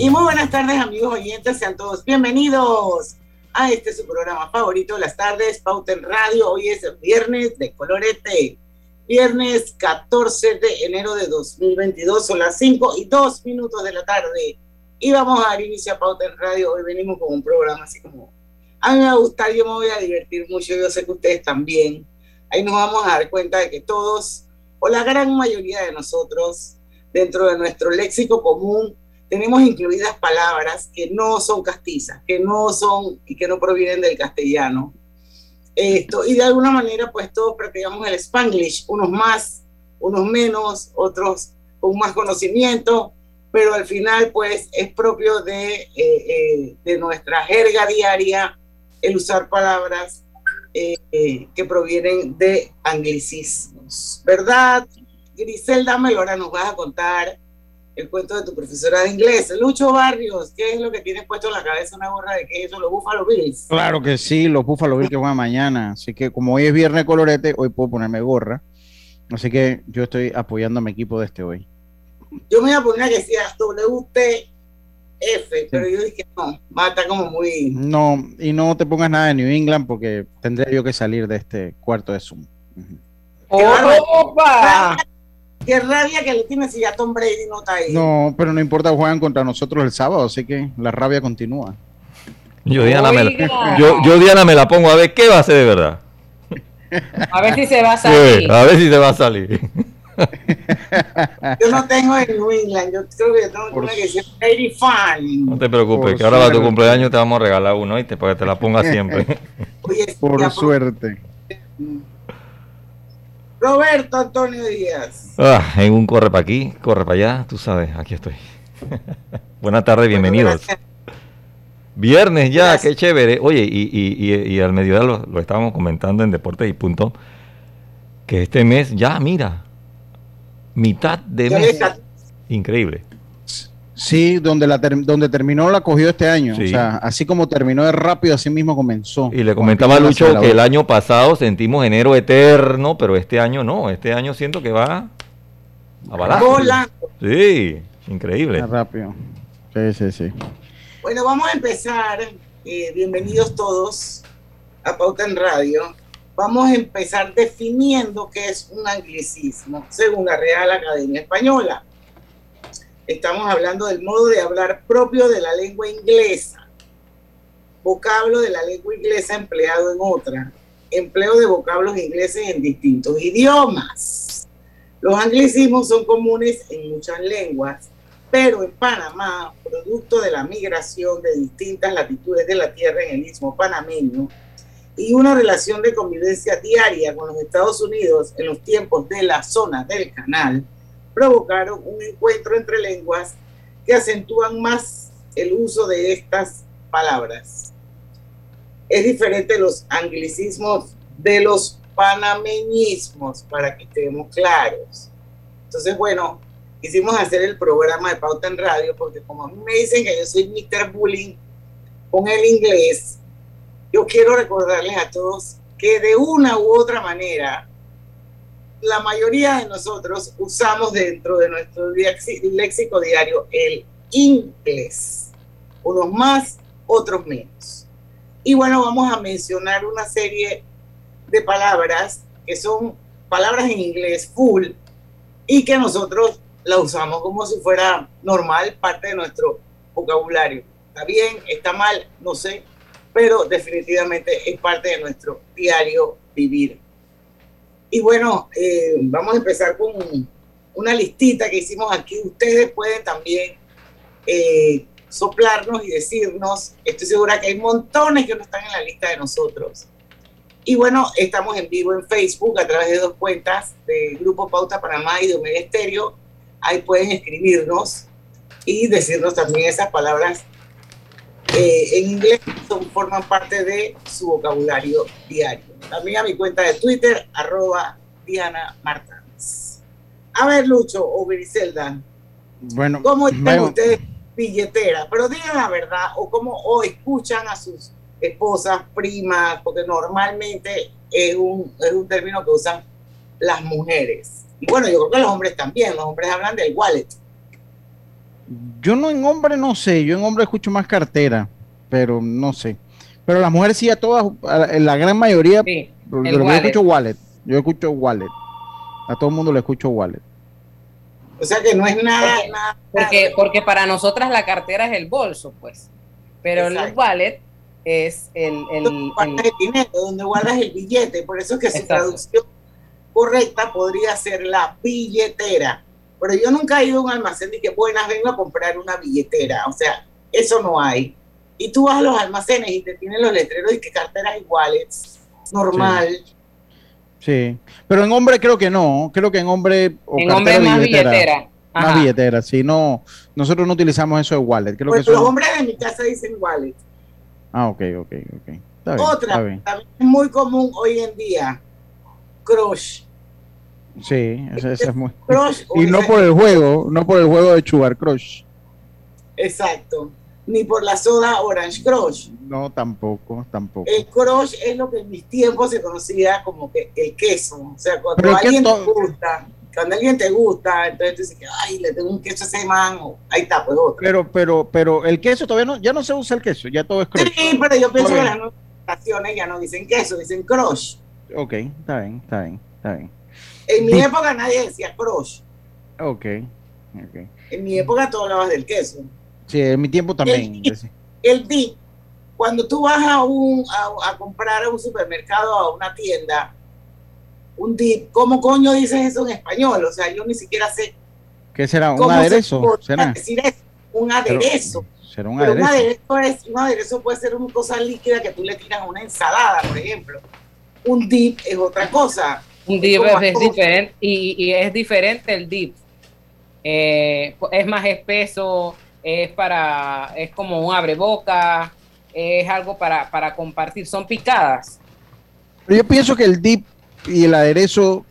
Y muy buenas tardes, amigos oyentes, sean todos bienvenidos a este su programa favorito de las tardes, Pauta en Radio. Hoy es viernes de colorete, viernes 14 de enero de 2022, son las 5 y 2 minutos de la tarde. Y vamos a dar inicio a Pauta en Radio. Hoy venimos con un programa así como, a mí me va a gustar, yo me voy a divertir mucho, yo sé que ustedes también. Ahí nos vamos a dar cuenta de que todos, o la gran mayoría de nosotros, dentro de nuestro léxico común, tenemos incluidas palabras que no son castizas, que no son y que no provienen del castellano. Esto, y de alguna manera, pues todos practicamos el spanglish, unos más, unos menos, otros con más conocimiento, pero al final, pues es propio de, eh, eh, de nuestra jerga diaria el usar palabras eh, que provienen de anglicismos, ¿verdad? Griselda Melora nos vas a contar el cuento de tu profesora de inglés. Lucho Barrios, ¿qué es lo que tienes puesto en la cabeza una gorra de qué es eso? Los Buffalo Bills. Claro que sí, los Buffalo Bills que juegan mañana. Así que como hoy es viernes colorete, hoy puedo ponerme gorra. Así que yo estoy apoyando a mi equipo de este hoy. Yo me iba a poner que decía WTF, pero yo dije no, mata como muy. No, y no te pongas nada de New England porque tendría yo que salir de este cuarto de Zoom. ¡Opa! Qué rabia que le tienes si ya Tom Brady no está ahí. No, pero no importa, juegan contra nosotros el sábado, así que la rabia continúa. Yo Diana, me la, yo, yo Diana me la pongo a ver qué va a hacer de verdad. A ver si se va a salir. Sí, a ver si se va a salir. Yo no tengo en New England, yo creo que yo tengo Por una que Brady Fan. No te preocupes, Por que ahora para tu cumpleaños te vamos a regalar uno, ¿viste? Para que te la pongas siempre. Oye, Por suerte. Roberto Antonio Díaz. Ah, en un corre para aquí, corre para allá, tú sabes, aquí estoy. Buenas tardes, bienvenidos. Viernes ya, Gracias. qué chévere. Oye, y, y, y, y al mediodía lo, lo estábamos comentando en Deportes y Punto, que este mes ya, mira, mitad de mes. Increíble. Sí, donde, la ter- donde terminó la cogió este año. Sí. O sea, así como terminó de rápido, así mismo comenzó. Y le comentaba a Lucho que el año pasado sentimos enero eterno, pero este año no. Este año siento que va a. Volando. Sí, increíble. Ah, Rápido. Sí, sí, sí. Bueno, vamos a empezar. eh, bienvenidos todos a Pauta en Radio. Vamos a empezar definiendo qué es un anglicismo, según la Real Academia Española. Estamos hablando del modo de hablar propio de la lengua inglesa, vocablo de la lengua inglesa empleado en otra, empleo de vocablos ingleses en distintos idiomas. Los anglicismos son comunes en muchas lenguas, pero en Panamá, producto de la migración de distintas latitudes de la Tierra en el istmo panameño y una relación de convivencia diaria con los Estados Unidos en los tiempos de la zona del canal, provocaron un encuentro entre lenguas que acentúan más el uso de estas palabras. Es diferente los anglicismos de los panameñismos, para que estemos claros. Entonces, bueno, quisimos hacer el programa de Pauta en Radio porque como a mí me dicen que yo soy Mr. Bullying con el inglés, yo quiero recordarles a todos que de una u otra manera, la mayoría de nosotros usamos dentro de nuestro léxico diario el inglés. Unos más, otros menos. Y bueno, vamos a mencionar una serie de palabras que son palabras en inglés full y que nosotros la usamos como si fuera normal, parte de nuestro vocabulario. ¿Está bien? ¿Está mal? No sé, pero definitivamente es parte de nuestro diario vivir. Y bueno, eh, vamos a empezar con una listita que hicimos aquí. Ustedes pueden también eh, soplarnos y decirnos, estoy segura que hay montones que no están en la lista de nosotros. Y bueno, estamos en vivo en Facebook a través de dos cuentas de Grupo Pauta Panamá y de Omega Estéreo. Ahí pueden escribirnos y decirnos también esas palabras eh, en inglés son, forman parte de su vocabulario diario. También a mi cuenta de Twitter, arroba Diana Martínez. A ver, Lucho o Griselda, Bueno, ¿cómo están bueno, ustedes billetera? Pero digan la verdad, o cómo o escuchan a sus esposas, primas, porque normalmente es un, es un término que usan las mujeres. Y bueno, yo creo que los hombres también, los hombres hablan del wallet. yo no en hombre no sé, yo en hombre escucho más cartera, pero no sé. Pero las mujeres sí a todas, a la, gran mayoría, Sí, de el lo que yo wallet. escucho wallet. Yo escucho wallet. A todo el mundo le escucho wallet. O sea que no es nada, Porque- nada. Porque, porque para nosotras la cartera es el bolso, pues. Pero el Exacto. wallet es el, el, donde el- el dinero, donde guardas el billete. Por eso es que su Exacto. traducción correcta podría ser la billetera. Pero yo nunca he ido a un almacén y que buenas vengo a comprar una billetera. O sea, eso no hay. Y tú vas a los almacenes y te tienen los letreros y que carteras y wallets. Normal. Sí. Pero en hombre creo que no. Creo que en hombre. o en hombre más billetera. billetera. Más billetera. Sí, no. Nosotros no utilizamos eso de wallet. Creo que los eso. hombres de mi casa dicen wallet. Ah, ok, ok, ok. Está bien, Otra, está bien. también es muy común hoy en día. Crush. Sí, esa, esa es muy. Crush. Y no por el juego, no por el juego de Sugar Crush. Exacto. Ni por la soda Orange Crush. No, tampoco, tampoco. El crush es lo que en mis tiempos se conocía como que el queso. O sea, cuando alguien te gusta, cuando alguien te gusta, entonces tú dices que, ay, le tengo un queso a ese man, o, ahí está, pues otro. Pero, pero, pero el queso todavía no, ya no se usa el queso, ya todo es crush. Sí, pero yo pienso que las nuevas ya no dicen queso, dicen crush. Ok, está bien, está bien, está bien. En mi época nadie decía crush. Ok, ok. En mi época tú hablabas del queso. Sí, en mi tiempo también. El- dip, cuando tú vas a, un, a, a comprar a un supermercado o a una tienda, un dip, ¿cómo coño dices eso en español? O sea, yo ni siquiera sé ¿Qué será? ¿Un ¿Cómo se aderezo? ¿Será? decir eso? Un Pero- aderezo. ¿Será un Pero un aderezo? aderezo, es, un aderezo puede ser una cosa líquida que tú le tiras a una ensalada, por ejemplo. Un dip es otra cosa. Un dip es, diferente y, y es diferente el dip. Eh, es más espeso, es para, es como un abreboca, es algo para, para compartir, son picadas. Pero yo pienso que el dip y el aderezo,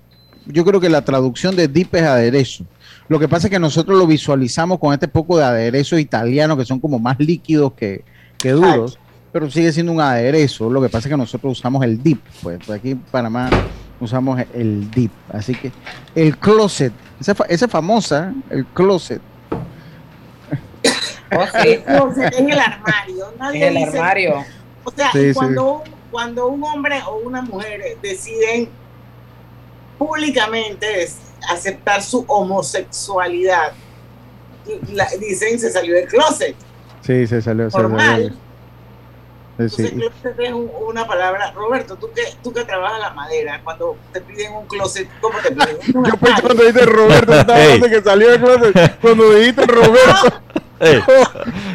yo creo que la traducción de dip es aderezo. Lo que pasa es que nosotros lo visualizamos con este poco de aderezo italiano que son como más líquidos que, que duros, pero sigue siendo un aderezo. Lo que pasa es que nosotros usamos el dip, pues pues aquí en Panamá usamos el dip. Así que el closet, esa, esa famosa, el closet. Oh, sí, en el armario. Nadie en el dice- armario. O sea, Sí, y sí. cuando, un, cuando un hombre o una mujer deciden públicamente aceptar su homosexualidad, la- dicen se salió del closet. Sí, se salió. se Normal. salió. Sí, Entonces, sí. closet es un- una palabra. Roberto, tú que, tú que trabajas la madera, cuando te piden un closet, ¿cómo te piden? Yo pensé cuando dijiste Roberto, estaba hablando que salió del closet. Cuando dijiste Roberto, Ey,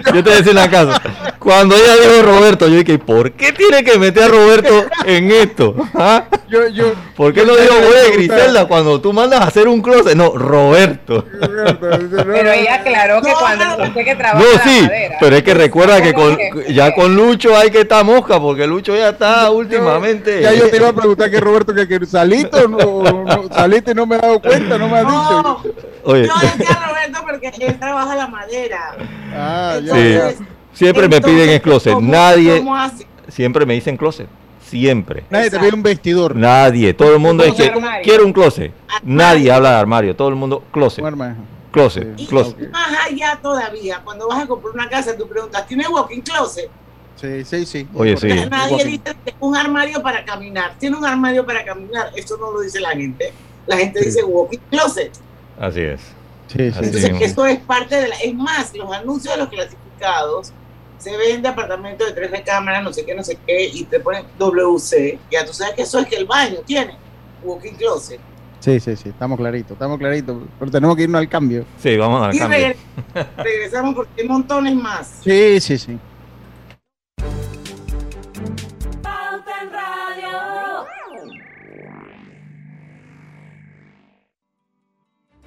yo te voy a decir una cosa. Cuando ella dijo Roberto, yo dije, ¿por qué tiene que meter a Roberto en esto? ¿Ah? yo, yo, ¿Por qué no digo, güey, Griselda, cuando tú mandas a hacer un closet? No, Roberto. Pero ella aclaró que No, cuando usted que trabaja No, la sí, madera. pero es que recuerda que con, ya con Lucho hay que estar mosca, porque Lucho ya está últimamente. Ya yo te iba a preguntar que Roberto, que, que saliste o no, no- saliste y no me he dado cuenta, no me has No, dicho. Oye, yo decía Roberto porque él trabaja la madera. Ah, ya, Sí. siempre me piden el closet. ¿cómo- Nadie, cómo hace? siempre me dicen closet. Siempre. Nadie te pide un vestidor. Nadie. Todo el mundo es Un que armario. quiero un closet. Nadie habla de armario. Todo el mundo closet. Un armario. Closet. Y Closet. Ok. más allá todavía, cuando vas a comprar una casa, tú preguntas, ¿tiene walking closet? Sí, sí, sí. Oye, sí. Nadie Walking. dice un armario para caminar. Tiene un armario para caminar. Eso no lo dice la gente. La gente Sí. dice walking closet. Así es. Sí, sí, sí. Entonces, mismo. eso es parte de la. Es más, los anuncios de los clasificados se vende apartamento de tres recámaras, no sé qué, no sé qué, y te ponen WC. Ya tú sabes que eso es que el baño tiene walking closet. Sí, sí, sí, estamos claritos, estamos claritos. Pero tenemos que irnos al cambio. Sí, vamos al Y cambio. regre- regresamos porque hay montones más. Sí, sí, sí.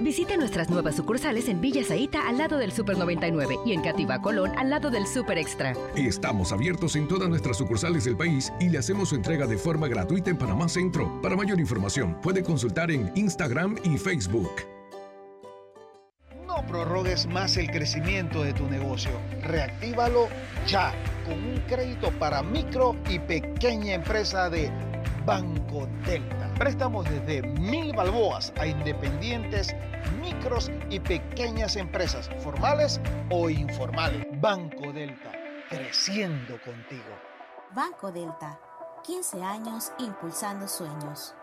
Visite nuestras nuevas sucursales en Villa Zaita al lado del Super 99 y en Cativa Colón al lado del Super Extra. Estamos abiertos en todas nuestras sucursales del país y le hacemos su entrega de forma gratuita en Panamá Centro. Para mayor información, puede consultar en Instagram y Facebook. No prorrogues más el crecimiento de tu negocio. Reactívalo ya con un crédito para micro y pequeña empresa de Banco Delta. Préstamos desde mil balboas a independientes, micros y pequeñas empresas, formales o informales. Banco Delta, creciendo contigo. Banco Delta, 15 años impulsando sueños.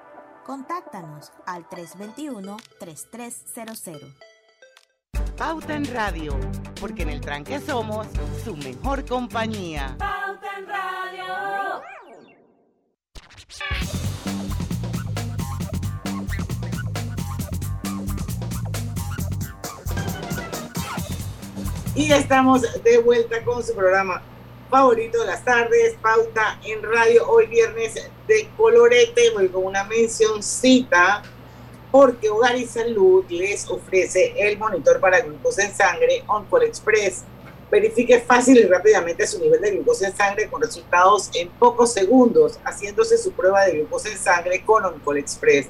Contáctanos al 321-3300. Pauta en Radio, porque en el tranque somos su mejor compañía. Pauta en Radio. Y estamos de vuelta con su programa favorito de las tardes, Pauta en Radio, hoy viernes de colorete, voy con una mencioncita, porque Hogar y Salud les ofrece el monitor para glucosa en sangre OnCall Express. Verifique fácil y rápidamente su nivel de glucosa en sangre con resultados en pocos segundos, haciéndose su prueba de glucosa en sangre con OnCall Express.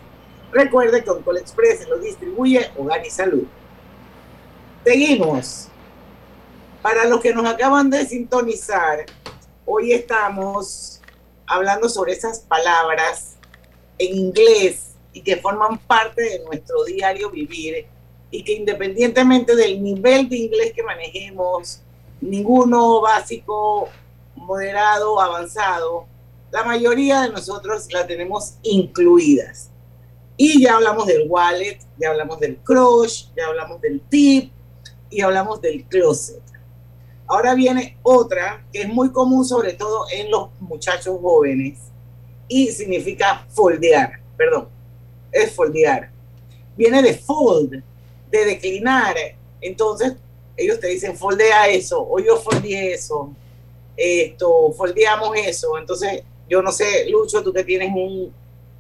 Recuerde que OnCall Express lo distribuye Hogar y Salud. Seguimos. Para los que nos acaban de sintonizar, hoy estamos hablando sobre esas palabras en inglés y que forman parte de nuestro diario vivir y que independientemente del nivel de inglés que manejemos, ninguno básico, moderado, avanzado, la mayoría de nosotros la tenemos incluidas. Y ya hablamos del wallet, ya hablamos del crush, ya hablamos del tip y hablamos del closet. Ahora viene otra que es muy común sobre todo en los muchachos jóvenes y significa foldear, perdón, es foldear. Viene de fold, de declinar. Entonces ellos te dicen foldea eso o yo foldeé eso, esto, foldeamos eso. Entonces yo no sé, Lucho, tú que tienes un,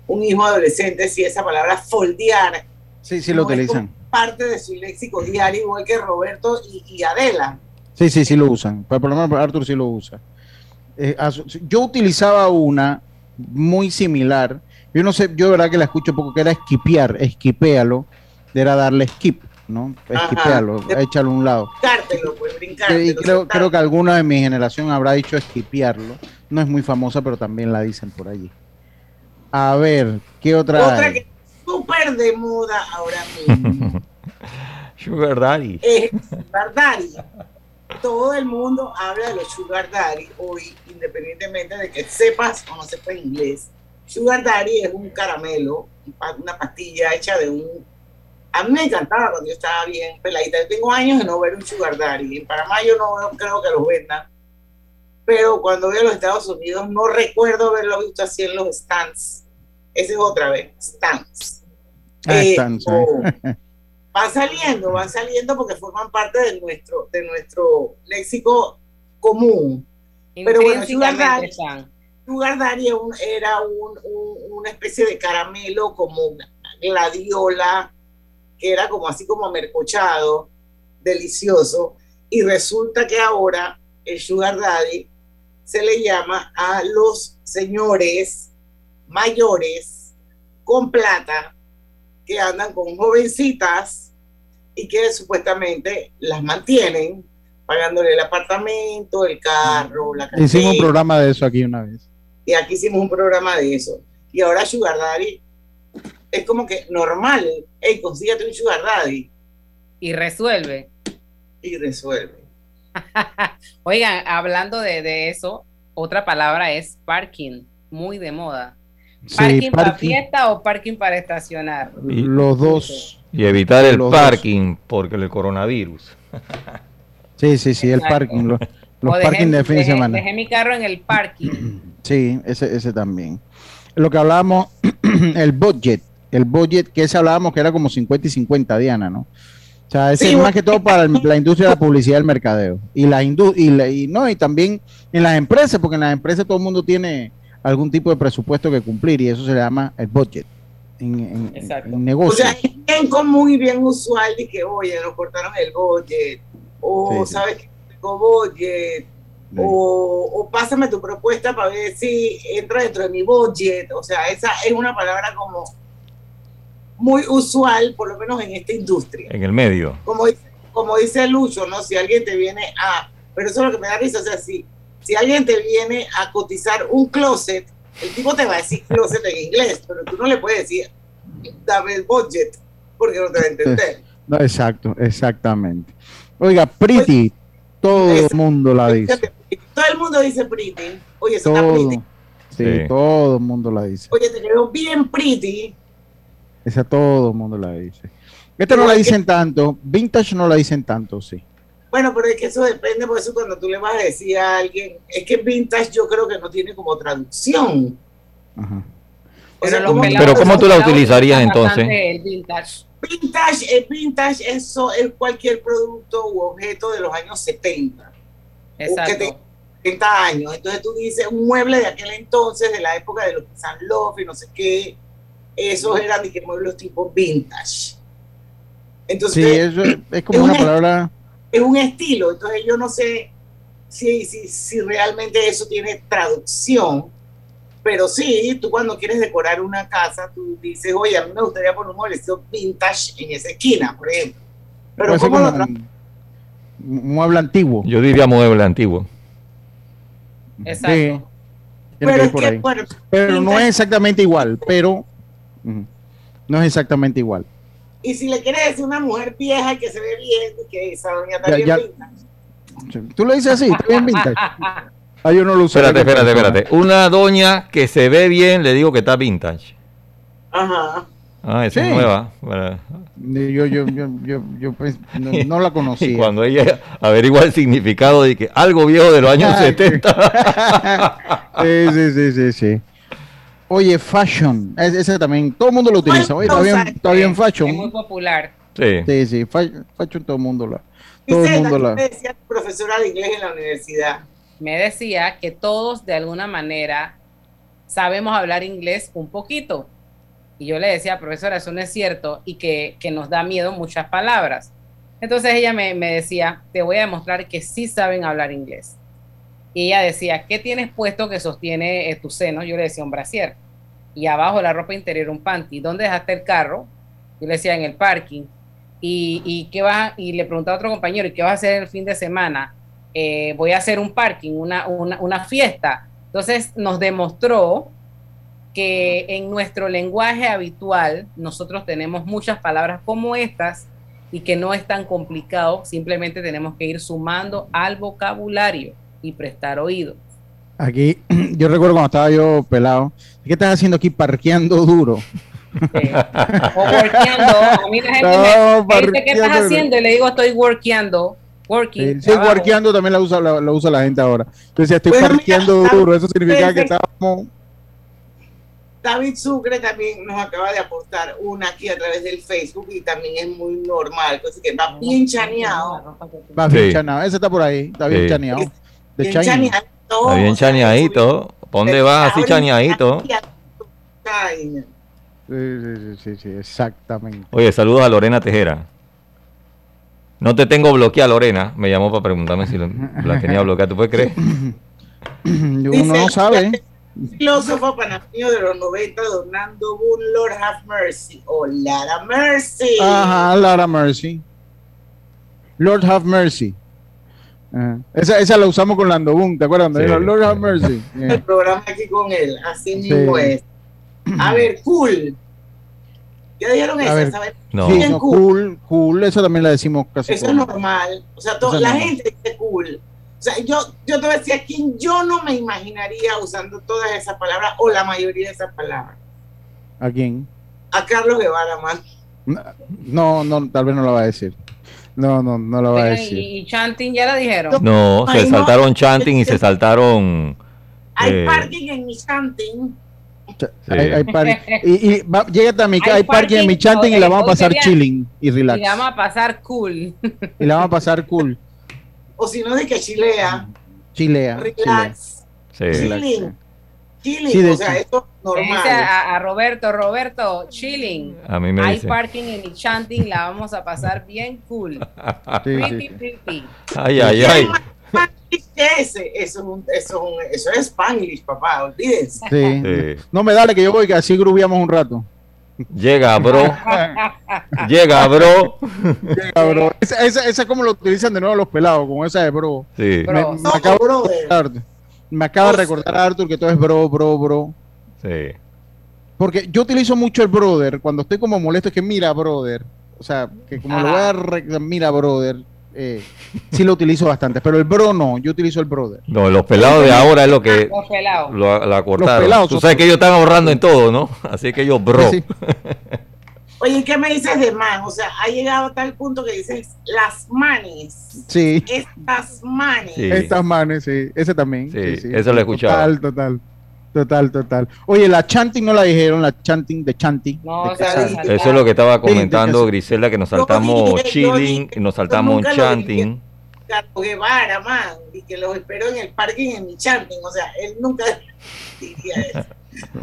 un hijo adolescente, si esa palabra foldear. Sí, sí lo utilizan. parte de su léxico diario, igual que Roberto y, y Adela. Sí, sí, sí lo usan. Por lo menos Arthur sí lo usa. Eh, yo utilizaba una muy similar. Yo no sé, yo de verdad que la escucho poco, que era esquipear, esquipéalo, era darle skip, ¿no? Esquipealo, échalo a un lado. pues, y creo, creo que alguna de mi generación habrá dicho esquipearlo. No es muy famosa, pero también la dicen por allí. A ver, ¿qué otra? Otra que es súper de moda ahora mismo. Sugar Daddy. Es Sugar Daddy todo el mundo habla de los sugar daddy hoy, independientemente de que sepas o no sepas inglés. Sugar daddy es un caramelo, una pastilla hecha de un A mí me encantaba cuando yo estaba bien peladita. Yo tengo años de no ver un sugar daddy. En Panamá yo no creo que los vendan. Pero cuando voy a los Estados Unidos no recuerdo haberlo visto así en los stands. Esa es otra vez, stands. Ah, Eh, están, sí. o- van saliendo, van saliendo porque forman parte de nuestro, de nuestro léxico común. Pero bueno, Sugar Daddy, están. Sugar Daddy era un- era un- un- una especie de caramelo como una gladiola, que era como así como mercochado, delicioso. Y resulta que ahora el Sugar Daddy se le llama a los señores mayores con plata que andan con jovencitas y que supuestamente las mantienen pagándole el apartamento, el carro, la Hicimos un programa de eso aquí una vez. Y aquí hicimos un programa de eso. Y ahora Sugar Daddy es como que normal. Hey, consígate un Sugar Daddy. Y resuelve. Y resuelve. Oigan, hablando de, de eso, otra palabra es parking, muy de moda. Sí, ¿Parking para fiesta o parking para estacionar? Los dos. Y evitar el dos. parking porque el coronavirus. Sí, sí, sí, el parking. Los, los parking de fin de semana. Dejé mi carro en el parking. Sí, ese, ese también. Lo que hablábamos, el budget, el budget que ese hablábamos que era como 50 y 50, Diana, ¿no? O sea, ese Sí, es más que todo para el- la industria de la publicidad y el mercadeo. Y la indu y, la- y no, y también en las empresas, porque en las empresas todo el mundo tiene algún tipo de presupuesto que cumplir y eso se le llama el budget en, en- Exacto. en O sea, es bien común y bien usual de que, oye, nos cortaron el budget. O, Sí, sí. ¿sabes que tengo budget? Sí. O, o pásame tu propuesta para ver si entra dentro de mi budget. O sea, esa es una palabra como muy usual, por lo menos en esta industria. En el medio. como dice, como dice Lucho, ¿no? Si alguien te viene a, pero eso es lo que me da risa, o sea, si, si alguien te viene a cotizar un closet, el tipo te va a decir closet en inglés, pero tú no le puedes decir, dame el budget, porque no te va a entender. No, exacto, exactamente. Oiga, pretty, todo Es- el mundo la dice. Todo el mundo dice pretty, oye, eso está pretty, Sí, Sí. todo el mundo la dice. oye, te quedó bien pretty, Esa todo el mundo la dice. Esta no la que- dicen tanto, vintage no la dicen tanto, sí. bueno, pero es que eso depende, por eso cuando tú le vas a decir a alguien, es que vintage yo creo que no tiene como traducción. Ajá. O sea, los ¿cómo- pelados- Pero ¿cómo tú la utilizarías entonces? El vintage. Vintage, el vintage eso es cualquier producto u objeto de los años 70, Exacto. te- 30 años. Entonces tú dices un mueble de aquel entonces, de la época de los San Love y no sé qué, esos eran de que muebles tipo vintage. Entonces Sí, eso es, es como es una un- palabra, es un estilo, entonces yo no sé si, si, si realmente eso tiene traducción, pero sí, tú cuando quieres decorar una casa, tú dices, oye, a mí me gustaría poner un mueblecito vintage en esa esquina, por ejemplo. Pero ¿cómo lo un, mueble antiguo. Yo diría mueble antiguo. Exacto. Sí, Pero es por que, ahí. bueno, Pero no es exactamente igual, pero no es exactamente igual. Y si le quieres decir una mujer vieja que se ve bien, y que esa doña está Ya- bien ya- vintage. Tú lo dices así, está bien vintage. Ah, yo no lo uso. Espérate, espérate, espérate. Una doña que se ve bien, le digo que está vintage. Ajá. Ah, esa Sí. es nueva. Bueno, Yo, yo, yo, yo, yo pues, no, no la Y conocía. cuando ella averigua el significado de que algo viejo de los años Ay, 70. sí, sí, sí, sí, sí. Oye, fashion. Es- Ese también, todo el mundo lo utiliza. Oye, está bien, está bien Es muy fashion. popular. Sí. Sí, sí, fa- fashion todo el mundo la. Todo el mundo ¿qué la. te decía tu profesora de inglés en la universidad? Me decía que todos de alguna manera sabemos hablar inglés un poquito. Y yo le decía, profesora, eso no es cierto y que, que nos da miedo muchas palabras. Entonces ella me, me decía, te voy a demostrar que sí saben hablar inglés. Y ella decía, ¿qué tienes puesto que sostiene eh, tu seno? Yo le decía un brasier. Y abajo la ropa interior un panty. ¿Dónde dejaste el carro? Yo le decía en el parking. Y, ¿qué y le preguntaba a otro compañero, ¿y qué vas a hacer el fin de semana? Eh, voy a hacer un parking, una, una, una fiesta. Entonces nos demostró que en nuestro lenguaje habitual nosotros tenemos muchas palabras como estas y que no es tan complicado, simplemente tenemos que ir sumando al vocabulario y prestar oído. Aquí, yo recuerdo cuando estaba yo pelado. ¿Qué estás haciendo aquí parqueando duro? O workeando. A mí la gente No, me, me dice, ¿qué estás haciendo? Y le digo, estoy workeando. Working. Sí, sí, trabajo. parqueando también la usa, la, la usa la gente ahora. Yo decía, estoy Bueno, mira, parqueando duro. Eso significa que estábamos. David Sucre también nos acaba de aportar una aquí a través del Facebook y también es muy normal, así que va bien chaneado. Va Sí. bien chaneado. Ese está por ahí. Está bien Sí. chaneado. De Bien chaneadito. Está bien chaneadito. ¿Pa' dónde vas así chaneadito? Sí, sí, sí, sí, exactamente. Oye, saludos a Lorena Tejera. No te tengo bloqueada, Lorena. Me llamó para preguntarme si lo- la tenía bloqueada. ¿Tú puedes creer? Uno no sabe. Filósofo panameño de los 90 donando un Lord Have Mercy o Lara Mercy. Ajá, Lara Mercy. Lord Have Mercy. Ajá. Esa, esa la usamos con Lando Boom, ¿te acuerdas? Sí. Lord Have Mercy. El programa aquí con él, así mismo Sí. es. A ver, cool. ¿Ya dijeron A esa? ver, ¿sabes? No. Sí, Bien no, cool. cool, eso también la decimos casi. Eso es normal. O sea, to- la normal. gente dice cool. O sea, yo, yo te voy a decir a quién yo no me imaginaría usando todas esas palabras o la mayoría de esas palabras. ¿A quién? A Carlos Guevara más. No, no, tal vez no la va a decir. No, no, no la va a decir. y, y Chanting ya la dijeron. No, se no. saltaron chanting y se saltaron. Hay eh, parking en mi chanting. Hay, hay par- y, y va, llégate a mi Hay hay parking en mi parking, chanting y la vamos a pasar sería- chilling y relax. Y la vamos a pasar cool. Y la vamos a pasar cool. O si no, de que chilea. Chilea. chilea. Relax. Sí. Chilling. Chilling. Sí, de o sea, esto es Le dice normal. a, a Roberto, Roberto, chilling. A mí me Hay dice. parking en mi chanting, la vamos a pasar bien cool. Sí, Pretty, pretty. Ay, ay, ay. Ese, eso es, un, eso, es un, eso es Spanglish, papá, olvídense. Sí. Sí. No me dale que yo voy, que así grubiamos un rato. Llega, bro. Llega, bro. Llega, bro. Esa, esa, esa como lo utilizan de nuevo los pelados, como esa de bro. Sí. Me, Bro. me No, acabo de brother. recordar, me acaba de recordar a Arthur que todo es bro, bro, bro. Sí. Porque yo utilizo mucho el brother cuando estoy como molesto, es que mira, brother. O sea, que como lo voy a re- mira, brother, eh, sí lo utilizo bastante, pero el bro no, yo utilizo el brother. No, los pelados de ahora es lo que Los pelados. lo, la cortaron. pelados Tú sabes que ellos están ahorrando en todo, ¿no? Así que ellos, bro. Sí. Oye, ¿qué me dices de man? O sea, ha llegado a tal punto que dices las manes. Sí, Estas manes. Sí. estas manes, sí, ese también. Sí, eso lo he escuchado. Total, total, total, total. Oye, la chanting no la dijeron, la chanting de chanting. No, de Eso es lo que estaba comentando Sí, Griselda, que nos saltamos chilling, dije, nos saltamos chanting. Carlos Guevara, man, y que los espero en el parking en mi chanting. O sea, él nunca diría eso.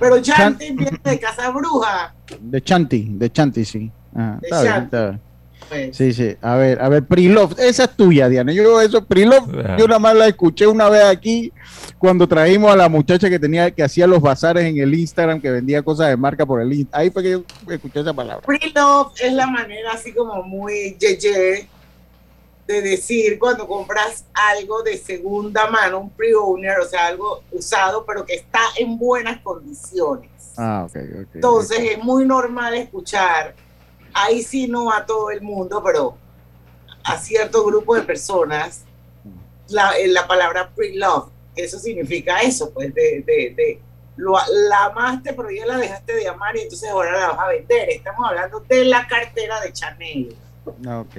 Pero chanting viene de Casa Bruja. De chanting, de chanting, sí. Ajá, De está bien, chanting. está bien. Pues. Sí, sí. A ver, a ver, Prilov, esa es tuya, Diana. Yo eso, Prilov, Ajá. yo nada más la escuché una vez aquí cuando trajimos a la muchacha que tenía, que hacía los bazares en el Instagram, que vendía cosas de marca por el Instagram. Ahí fue que yo escuché esa palabra. Pre-love es la manera así como muy yeye de decir cuando compras algo de segunda mano, un pre-owner, o sea, algo usado, pero que está en buenas condiciones. Ah, ok, ok. Entonces es muy normal escuchar, ahí sí no a todo el mundo, pero a cierto grupo de personas, la, eh, la palabra pre-love, eso significa eso, pues de, de, de lo, la amaste, pero ya la dejaste de amar y entonces ahora la vas a vender. Estamos hablando de la cartera de Chanel. Ah, Ok,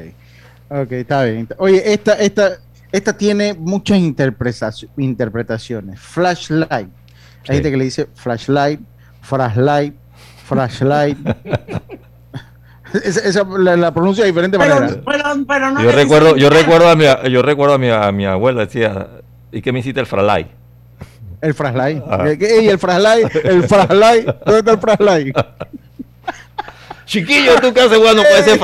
ok, está bien. Oye, esta, esta, esta tiene muchas interpretaci- interpretaciones. Flashlight. Hay Sí. gente que le dice flashlight, flashlight, flashlight. esa, esa la, la pronuncia de diferente Pero, manera. pero, pero no Yo recuerdo, yo recuerdo a mi, yo recuerdo a mi, a mi abuela decía, ¿y qué me hiciste el fralay? El flashlight. Ah. El flashlight, el flashlight. ¿Dónde está el flashlight? Chiquillo, ¿tú qué haces jugando con ese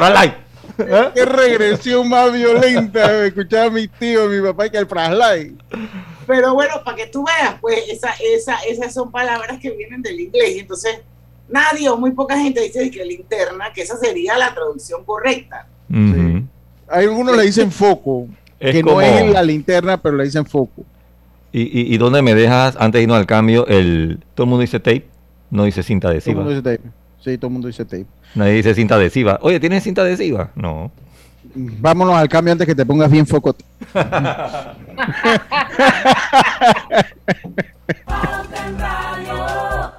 Qué regresión más violenta. Escuchaba a mis tíos, mi papá, que el flashlight. Pero bueno, para que tú veas, pues esa, esa, esas son palabras que vienen del inglés. Y entonces, nadie o muy poca gente dice que linterna, que esa sería la traducción correcta. Ujú. Hay algunos le dicen foco, Es que como- no es la linterna, pero le dicen foco. ¿Y, y, y dónde me dejas, antes de irnos al cambio, el todo el mundo dice tape? No dice cinta Todo el adhesiva. mundo dice tape. Sí, todo el mundo dice tape. Nadie dice cinta adhesiva. Oye, ¿tienes cinta adhesiva? No. Vámonos al cambio antes que te pongas bien foco.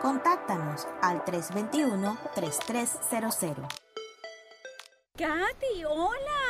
Contáctanos al 321-3300. Katy, hola,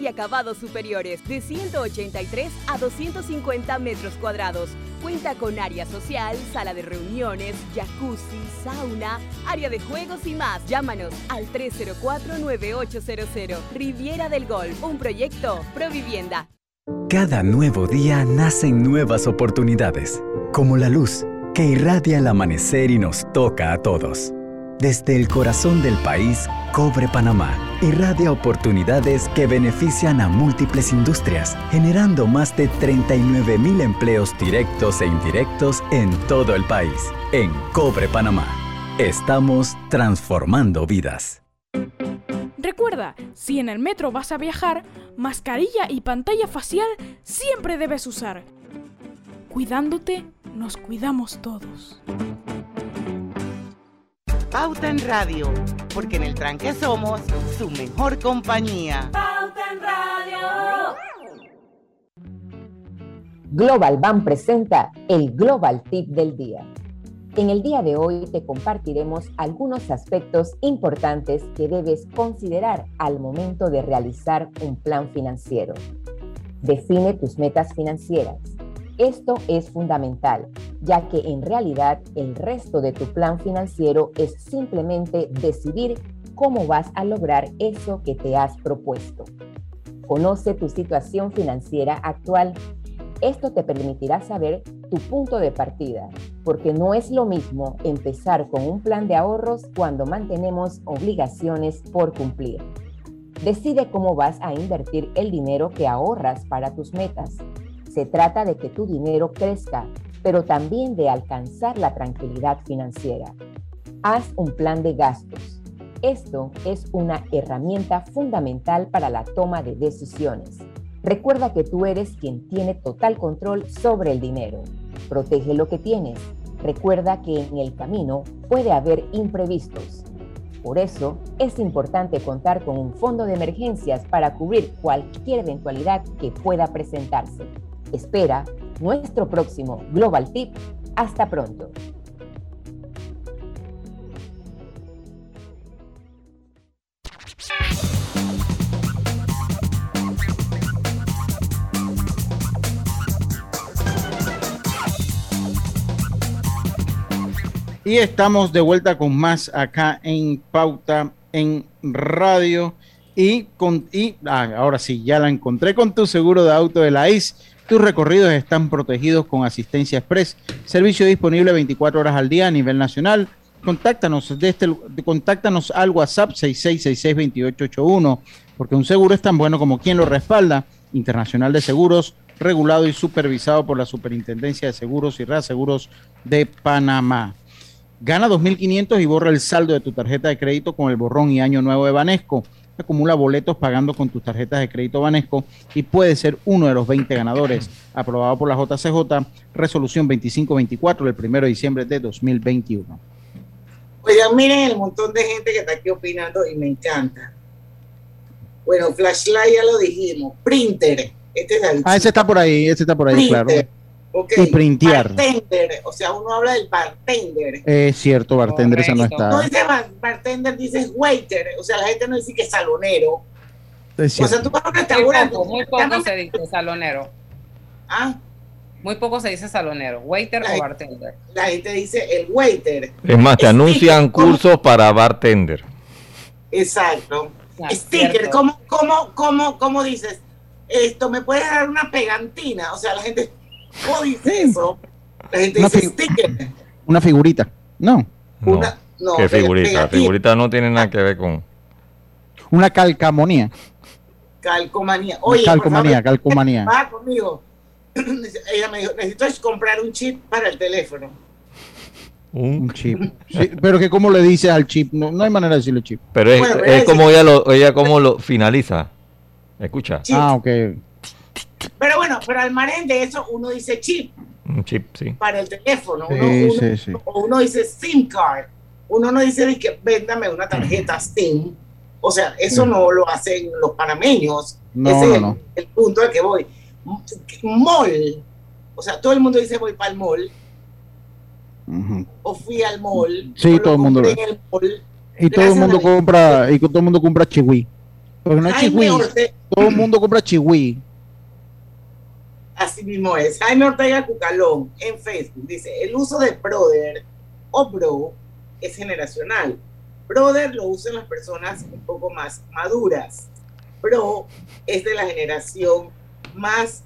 y acabados superiores, de 183 a 250 metros cuadrados. Cuenta con área social, sala de reuniones, jacuzzi, sauna, área de juegos y más. Llámanos al 304-9800. Riviera del Golf, un proyecto Provivienda. Cada nuevo día nacen nuevas oportunidades, como la luz que irradia el amanecer y nos toca a todos. Desde el corazón del país, Cobre Panamá irradia oportunidades que benefician a múltiples industrias, generando más de 39 mil empleos directos e indirectos en todo el país. En Cobre Panamá, estamos transformando vidas. Recuerda, si en el metro vas a viajar, mascarilla y pantalla facial siempre debes usar. Cuidándote, nos cuidamos todos. Pauta en Radio, porque en el tranque somos su mejor compañía. Pauta en Radio. Global Bank presenta el Global Tip del Día. En el día de hoy te compartiremos algunos aspectos importantes que debes considerar al momento de realizar un plan financiero. Define tus metas financieras. Esto es fundamental, ya que en realidad el resto de tu plan financiero es simplemente decidir cómo vas a lograr eso que te has propuesto. Conoce tu situación financiera actual. Esto te permitirá saber tu punto de partida, porque no es lo mismo empezar con un plan de ahorros cuando mantenemos obligaciones por cumplir. Decide cómo vas a invertir el dinero que ahorras para tus metas. Se trata de que tu dinero crezca, pero también de alcanzar la tranquilidad financiera. Haz un plan de gastos. Esto es una herramienta fundamental para la toma de decisiones. Recuerda que tú eres quien tiene total control sobre el dinero. Protege lo que tienes. Recuerda que en el camino puede haber imprevistos. Por eso es importante contar con un fondo de emergencias para cubrir cualquier eventualidad que pueda presentarse. Espera nuestro próximo Global Tip. Hasta pronto. Y estamos de vuelta con más acá en Pauta en Radio. Y, con, y ah, ahora sí, ya la encontré con tu seguro de auto de la IS. Tus recorridos están protegidos con asistencia express. Servicio disponible 24 horas al día a nivel nacional. Contáctanos, de este, contáctanos al WhatsApp 66662881, porque un seguro es tan bueno como quien lo respalda. Internacional de Seguros, regulado y supervisado por la Superintendencia de Seguros y Reaseguros de Panamá. Gana 2.500 y borra el saldo de tu tarjeta de crédito con el borrón y año nuevo de Banesco. Acumula boletos pagando con tus tarjetas de crédito Banesco y puede ser uno de los 20 ganadores. Aprobado por la JCJ, resolución 2524 del 1 de diciembre de 2021. Oigan, miren el montón de gente que está aquí opinando y me encanta. Bueno, flashlight ya lo dijimos. Printer. Este es el Ah, ese está por ahí, ese está por ahí, Printer. claro. Ok. Y printear. Bartender. O sea, uno habla del bartender. Es cierto, bartender, esa no está. No dice bar- bartender, dices waiter. O sea, la gente no dice que es salonero. Es O sea, tú vas a un Muy restaurante. poco, muy poco se dice salonero. Ah, Muy poco se dice salonero, waiter o bartender. La gente dice el waiter. Es más, te anuncian ¿cómo? cursos para bartender. Exacto. Ah, Sticker. ¿cómo, cómo, cómo, cómo dices? Esto, ¿me puedes dar una pegantina? O sea, la gente, ¿cómo dice eso? La gente Una dice sticker. Una figurita. No. No, Una- no, ¿Qué figurita? pegatina. Figurita no tiene nada que ver con... Una calcamonía. Calcomanía. Oye, calcomanía, por favor, calcomanía. Va conmigo. Ella me dijo, necesito comprar un chip para el teléfono. Un chip. Sí, pero que cómo le dices al chip, no, no hay manera de decirle chip. Pero es, Bueno, como ella lo, ella como lo finaliza. Escucha, Chip. Ah, ok. Pero bueno, pero al margen de eso, uno dice chip un chip, sí. para el teléfono. Sí, Uno, uno- sí, sí. O uno dice SIM card. Uno no dice que véndame una tarjeta SIM. O sea, eso no lo hacen los panameños. No, Ese no, es no. el punto al que voy. Mall. O sea, todo el mundo dice voy para el mall. O fui al mall. Sí, todo el mundo lo- en el mall. Y todo el mundo compra, y todo el mundo compra chihui. Porque no es chihui, todo el mundo compra chihui. Así mismo es. Jaime Ortega Cucalón en Facebook dice: el uso de brother o bro es generacional. Brother lo usan las personas un poco más maduras. Bro es de la generación más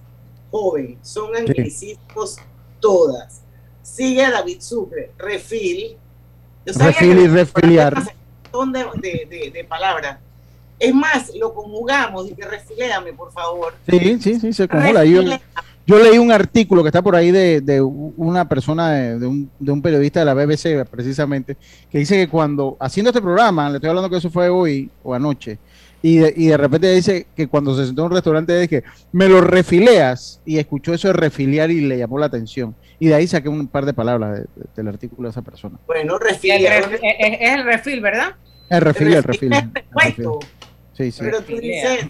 joven. Son anglicismos todas. Sigue a David Sucre, refil. Yo sabía Refil y refiliar. de, de, de, de palabras. Es más, lo conjugamos y que refiléame, por favor. Sí, sí, sí, se conjuga. Yo, leí un artículo que está por ahí de, de una persona, de, de un, de un periodista de la BBC, precisamente, que dice que cuando, haciendo este programa, le estoy hablando que eso fue hoy o anoche, y de, y de repente dice que cuando se sentó en un restaurante, es que me lo refileas, y escuchó eso de refiliar y le llamó la atención. Y de ahí saqué un par de palabras de- de- del artículo de esa persona. Bueno, Y el refilia. ref- es, es- es el refil, ¿verdad? El refil, el refil refil. es el refil. Sí, sí. Pero tú dices,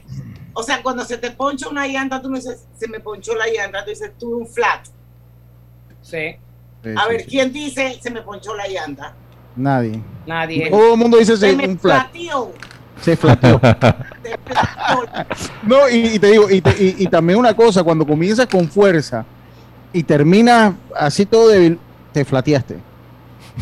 o sea, cuando se te poncha una llanta, tú no dices, se me ponchó la llanta, tú dices, tuve un flat. Sí. Sí, A sí, ver, sí. ¿quién dice, se me ponchó la llanta? Nadie. Nadie. Todo el mundo dice Se sí, me un flat. flateó. Se flateó. Se flateó. No, y, y te digo, y, te- y- y también una cosa, cuando comienzas con fuerza y terminas así todo débil, te flateaste.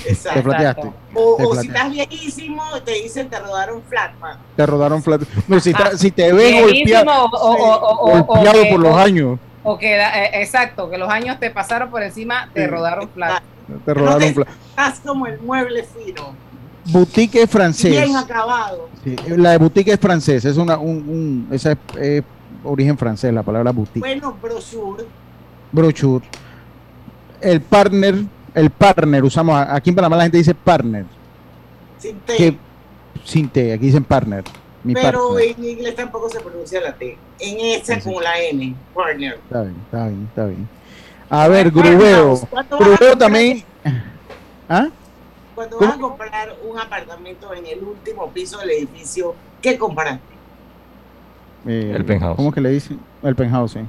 Te Exacto. flateaste. O, si estás viejísimo, te dicen, te rodaron flat, man. Te rodaron flat. No, si, te ves golpeado, o, o- o- o- o golpeado que- por los años, O que, eh, exacto, que los años te pasaron por encima, te Sí. rodaron flat. te rodaron flat. Estás como el mueble fino, Boutique es francés. bien acabado. Sí, la de boutique es francés, es una, un, un- esa es, es origen francés, la palabra boutique. Bueno, brochure. Brochure. El partner, el partner, usamos, aquí en Panamá la gente dice partner, Sin T. que sin T, aquí dicen partner. Mi pero partner. en inglés tampoco se pronuncia la T. En esa con la N, partner. Está bien, está bien, está bien. A ver, Grubeo. ¿cuánto vas a Grubeo también. ¿Ah? Cuando ¿Cómo? vas a comprar un apartamento en el último piso del edificio, ¿qué compraste? Eh, El penthouse. ¿Cómo que le dicen? El penthouse, sí.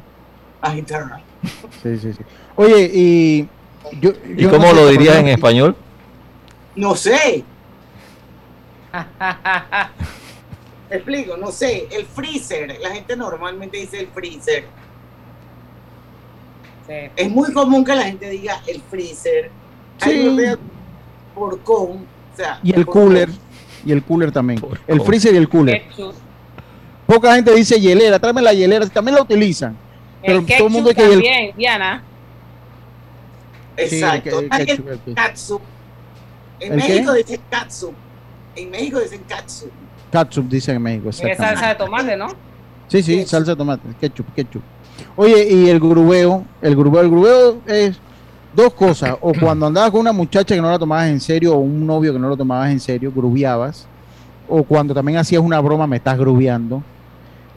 Ah, internet. Sí, sí, sí. Oye, y. Yo, ¿Y yo cómo no sé, lo por dirías en español? No sé. Te explico, no sé. El freezer. La gente normalmente dice el freezer. Sí. Es muy común que la gente diga el freezer. Sí. De porcón. O sea, Y el cooler. Y el cooler también. El freezer y el cooler. Ketchup. Poca gente dice hielera, tráeme la hielera, también la utilizan. Pero El todo el mundo que el- también, Diana. Exacto. Sí, el ketchup, el el ketchup. catsup. En ¿El qué? México dicen catsup. En México dicen catsup. Ketchup dicen en México, Es salsa de tomate, ¿no? Sí, sí, salsa de tomate, ketchup, ketchup. Oye, y el grubeo, el grubeo, el grubeo es dos cosas. O cuando andabas con una muchacha que no la tomabas en serio, o un novio que no lo tomabas en serio, grubeabas. O cuando también hacías una broma, me estás grubeando.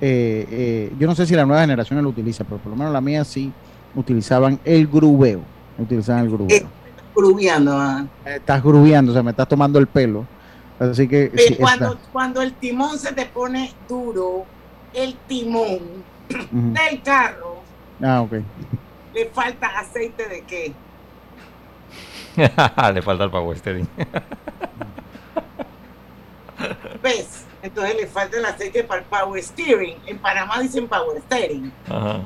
Eh, eh, yo no sé si la nueva generación lo utiliza, pero por lo menos la mía sí utilizaban el grubeo. Utilizaban el grubeo. Eh, Grubeando. ah. Me estás grubeando, o sea, me estás tomando el pelo. Así que Pero sí, cuando, está. cuando el timón se te pone duro, el timón del carro, Ah, ok. le falta aceite de qué? Le falta el power steering. ¿Ves? Entonces le falta el aceite para el power steering. En Panamá dicen power steering. Ajá.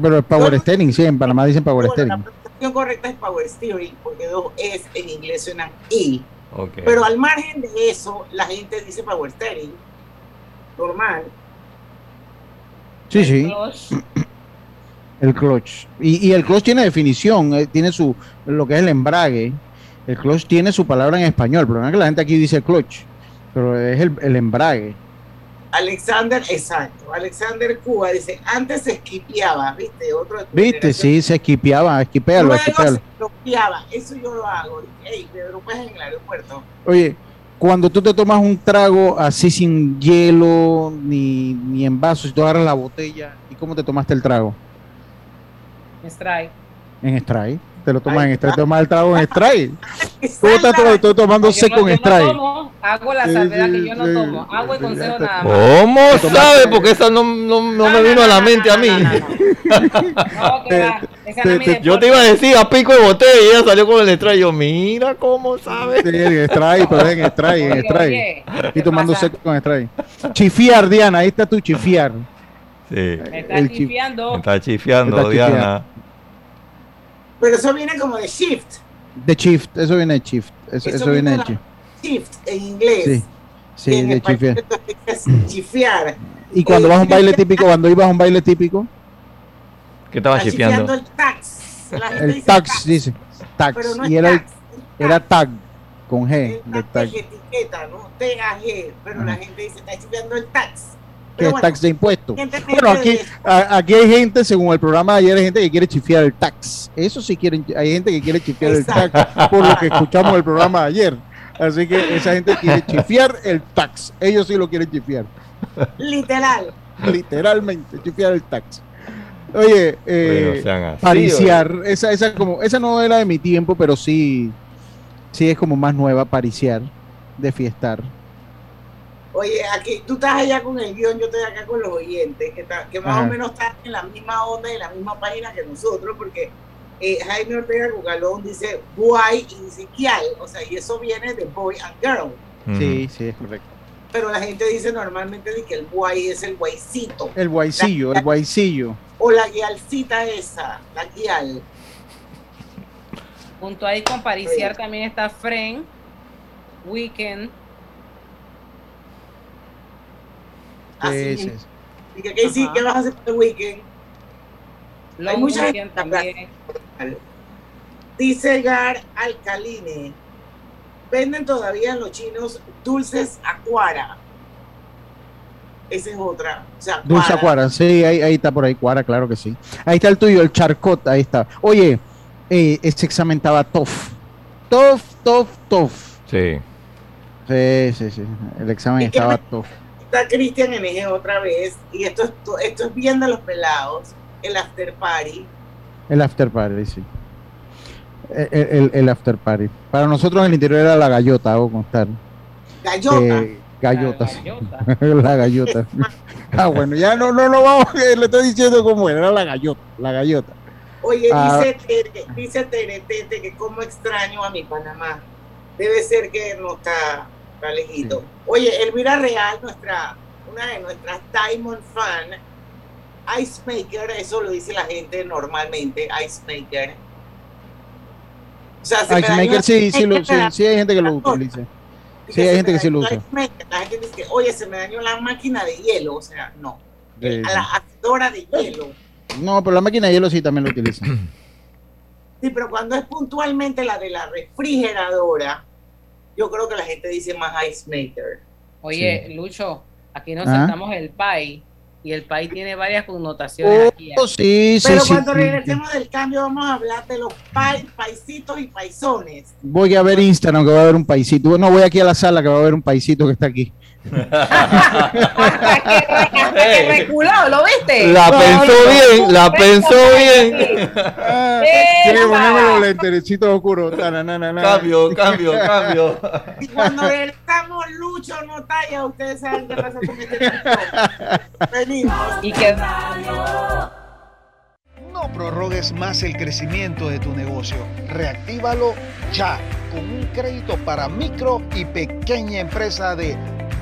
Pero es Power Steering, sí, en Panamá dicen Power Bueno, Steering. Correcta es Power Steering, porque dos es en inglés suenan I. Ok. Pero al margen de eso, la gente dice Power Steering. Normal. Sí, sí. El clutch. Y, y el clutch tiene definición, eh, tiene su, lo que es el embrague. El clutch tiene su palabra en español. El problema es que la gente aquí dice clutch, pero es el, el embrague. Alexander, exacto. Alexander Cuba dice, antes se esquipeaba, ¿viste? Otro ¿Viste? Sí, se esquipeaba, esquipealo, Luego esquipealo. se esquipeaba. Eso yo lo hago. Ey, Pedro, pues en el aeropuerto. Oye, cuando tú te tomas un trago así sin hielo, ni, ni en vasos, y tú agarras la botella, ¿y cómo te tomaste el trago? Strike. En Strike. Te lo tomas en Strike, te tomas el trago en Strike. ¿Cómo estás to- estoy tomando seco en Strike? hago la salvedad que yo no tomo. Agua y consejo nada más. ¿Cómo sabe? Porque esa no, no, no me vino a la mente a mí. Yo te iba a decir a pico de botella y ella salió con el extra. Y yo, mira cómo sabe. Sí, en Strike, pero en Strike, en Strike. Y tomando seco con Strike. Chifiar, Diana, ahí está tu chifiar. Sí. Me está El chi- chifiando. Me Está chifiando. Diana. Pero eso viene como de shift. De shift, eso viene de shift. Eso, eso viene de shift. shift en inglés. Sí, Y sí, en de chifiar. Y cuando Eh, vas a un baile típico, cuando ibas a un baile típico, ¿Qué estaba Está chifiando? el tax. La gente el dice tax, dice. Tax. Pero no es y era, el- tax, era tag, con G, de tag. etiqueta, ¿no? TAG. Pero la gente dice, está chifiando el tax. Que es tax de impuestos. Bueno, aquí, a- aquí hay gente, según el programa de ayer, hay gente que quiere chifiar el tax. Eso sí quieren, hay gente que quiere chifiar el tax, por lo que escuchamos el programa de ayer. Así que esa gente quiere chifiar el tax. Ellos sí lo quieren chifiar. Literal. Literalmente, chifiar el tax. Oye, eh, no pariciar, esa, esa, como, esa no era de mi tiempo, pero sí, sí es como más nueva, pariciar, de fiestar. Oye, aquí tú estás allá con el guion, yo estoy acá con los oyentes, que, está- que más Ajá. o menos están en la misma onda y en la misma página que nosotros, porque eh, Jaime Ortega Cucalón dice boy y dice kial, o sea, y eso viene de boy and girl. Sí, sí, es correcto. Pero la gente dice normalmente de que el boy es el guaycito. El guaycillo, el guaycillo. O la guialcita esa, la guial. Junto ahí con pariciar también está Fren, Weekend. Así. Sí, sí, sí. Y que, ¿qué, sí, ¿qué vas a hacer este weekend? Long Hay mucha gente también. Dice Gar Alcaline. Venden todavía los chinos dulces acuara. Esa es otra. O sea, Dulce Acuara, sí, ahí, ahí está por ahí, Cuara, claro que sí. Ahí está el tuyo, el charcot, ahí está. Oye, eh, ese examen estaba tough. Tough, tough, tough. Sí. Sí, sí, sí. El examen ¿Y qué estaba tough. Está Cristian NG otra vez. Y esto es, to- esto es bien de los pelados. El after party. El after party, sí. El, el- el after party. Para nosotros en el interior era la gallota, hago constar. Gallota. Eh, gallotas. La gallota. ah, bueno, ya no, no, no vamos, le estoy diciendo cómo era, era la gallota, la gallota. Oye, Ah. dice, Tere, dice Teretete que como extraño a mi Panamá. Debe ser que no está, está lejito. Oye, Elvira Real, nuestra, una de nuestras Diamond fan, Ice Maker, eso lo dice la gente normalmente, Ice Maker. O sea, se me Ice dañó Maker, el sí, sí, lo- sí, sí hay gente que lo utiliza. Sí, hay gente que sí lo usa. La gente dice oye, se me dañó la máquina de hielo, o sea, no. Sí, A la hacedora de hielo. No, pero la máquina de hielo sí también lo utiliza. Sí, pero cuando es puntualmente la de la refrigeradora, yo creo que la gente dice más ice maker. Oye, Lucho, aquí nos Ah. saltamos el pay y el pay tiene varias connotaciones aquí. ¿eh? Oh, sí, sí, Pero sí. cuando sí. regresemos del cambio vamos a hablar de los pai- paisitos y paisones. Voy a ver Instagram que va a haber un paisito. No, voy aquí a la sala que va a haber un paisito que está aquí. Hasta que reculado, ¿lo viste? La pensó bien, la pensó bien. Tiene que ponerme los lenterecitos oscuros. Ta, na, na, na, na. Cambio, cambio, cambio. Y cuando regresamos, Lucho no talla, ustedes saben qué pasa con este paisón. Venimos. Y que No prorrogues más el crecimiento de tu negocio. Reactívalo ya con un crédito para micro y pequeña empresa de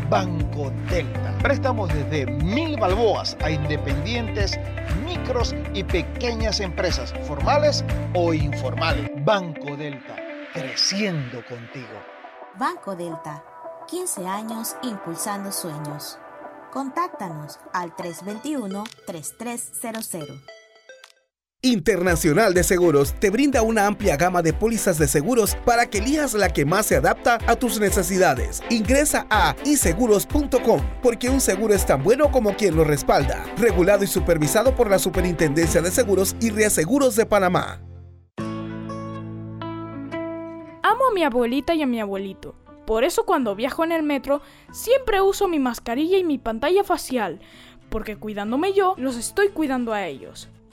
Banco Delta. Préstamos desde mil balboas a independientes, micros y pequeñas empresas, formales o informales. Banco Delta, creciendo contigo. Banco Delta, 15 años impulsando sueños. Contáctanos al 321-3300. Internacional de Seguros te brinda una amplia gama de pólizas de seguros para que elijas la que más se adapta a tus necesidades. Ingresa a iseguros.com porque un seguro es tan bueno como quien lo respalda. Regulado y supervisado por la Superintendencia de Seguros y Reaseguros de Panamá. Amo a mi abuelita y a mi abuelito. Por eso cuando viajo en el metro siempre uso mi mascarilla y mi pantalla facial, porque cuidándome yo, los estoy cuidando a ellos.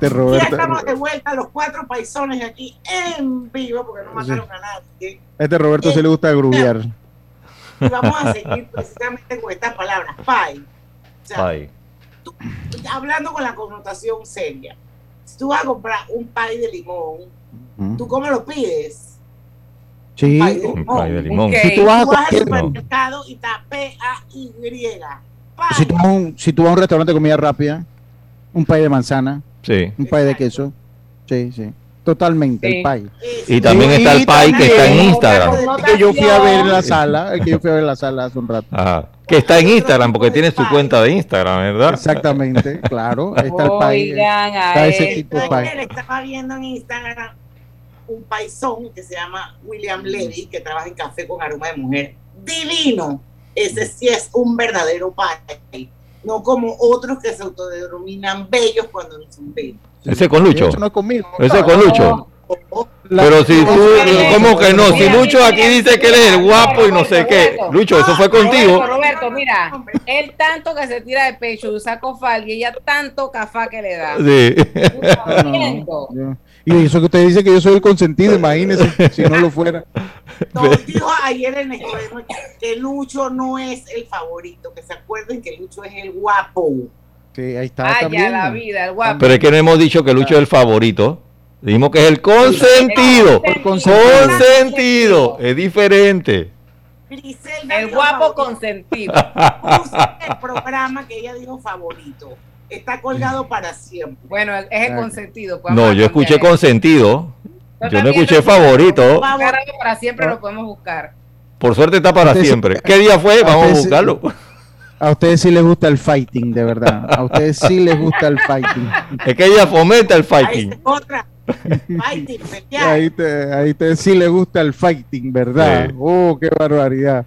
Este Ya Roberto, estamos de vuelta los cuatro paisones aquí en vivo porque no mataron a nadie. este Roberto se le gusta grubiar. Y vamos a seguir precisamente con estas palabras. Pay. O sea, Ay. hablando con la connotación seria. Si tú vas a comprar un pay de limón, ¿tú cómo lo pides? Sí. Un pay de limón. Si tú vas a Tú vas al supermercado y está P-A-Y. Si tú, vas a un, si tú vas a un restaurante de comida rápida, un pay de manzana, Sí. un pay de queso. Sí, sí. Totalmente, Sí. el pay. Y también está el pay que está en Instagram. Que yo fui a ver en la sala, el que yo fui a ver en la sala hace un rato. Ajá. Que está en Instagram porque tiene su cuenta de Instagram, ¿verdad? Exactamente, claro. Ahí está el pay. Oigan Está ese él. tipo de Ayer pay. estaba viendo en Instagram un paisón que se llama William Levy, que trabaja en café con aroma de mujer. Divino. Ese sí es un verdadero pay. No como otros que se autodenominan bellos cuando no son bellos. Ese con Lucho. Eso no es conmigo. Ese con Lucho. Pero si tú, ¿cómo que no? Si Lucho aquí dice que él es el guapo y no sé qué. Lucho, eso fue contigo. Roberto, Roberto, mira, él tanto que se tira de pecho, usa cofal y ella tanto cafá que le da. Sí. Y eso que usted dice que yo soy el consentido, imagínese si no lo fuera. No, dijo ayer en el programa que Lucho no es el favorito, que se acuerden que Lucho es el guapo. Sí, ahí está Vaya también. la vida, el guapo. Pero es que no hemos dicho que Lucho es el favorito. Dijimos que es el consentido. El Consentido. Es diferente. El guapo consentido. El programa que ella dijo favorito está colgado para siempre. Bueno, es el consentido. pues, No, yo escuché cambiar. consentido. Yo no también escuché favorito. Para siempre lo podemos buscar. Por suerte está para siempre. ¿Qué día fue? Vamos a buscarlo. A ustedes sí les gusta el fighting, de verdad. A ustedes sí les gusta el fighting. Es que ella fomenta el Ahí fighting. está otra. Fighting. Ahí te, ahí te sí les gusta el fighting, ¿verdad? Sí. Oh, qué barbaridad.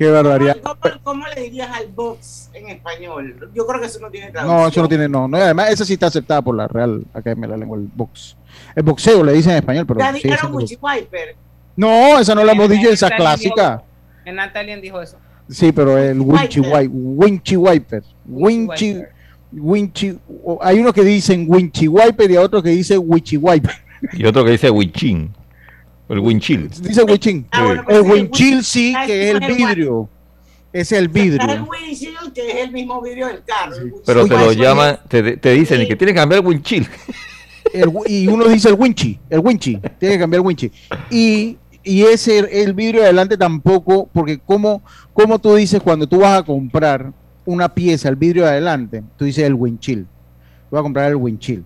Qué barbaridad. ¿Cómo, cómo le dirías al box en español? Yo creo que eso no tiene traducción. No, eso no tiene, no. no además, esa sí está aceptada por la Real Academia de la Lengua, el box. El boxeo le dicen en español, pero. Ya sigue dijeron Wiper. No, esa no la hemos dicho, esa clásica. En Natalia dijo eso. Sí, pero el Winchy Wiper. Winchy Wiper. Winchy. Winchy. o- Hay uno que dicen Winchy Wiper y hay otro que dice Winchy Wiper. Y otro que dice Winchin. El Winchil. Dice. Ah, bueno, el pues sí, Winchil sí, Ah, que es el es el vidrio. Es el Está el vidrio. windshield, que es el mismo vidrio del carro. Pero te windshield. lo llaman, te, te dicen que tienes que cambiar el Winchil. El y uno dice el Winchy. El Winchy. Tiene que cambiar el Winchy. Y y ese, el vidrio de adelante tampoco, porque como, como tú dices cuando tú vas a comprar una pieza, el vidrio de adelante, tú dices el windshield. Voy a comprar el windshield.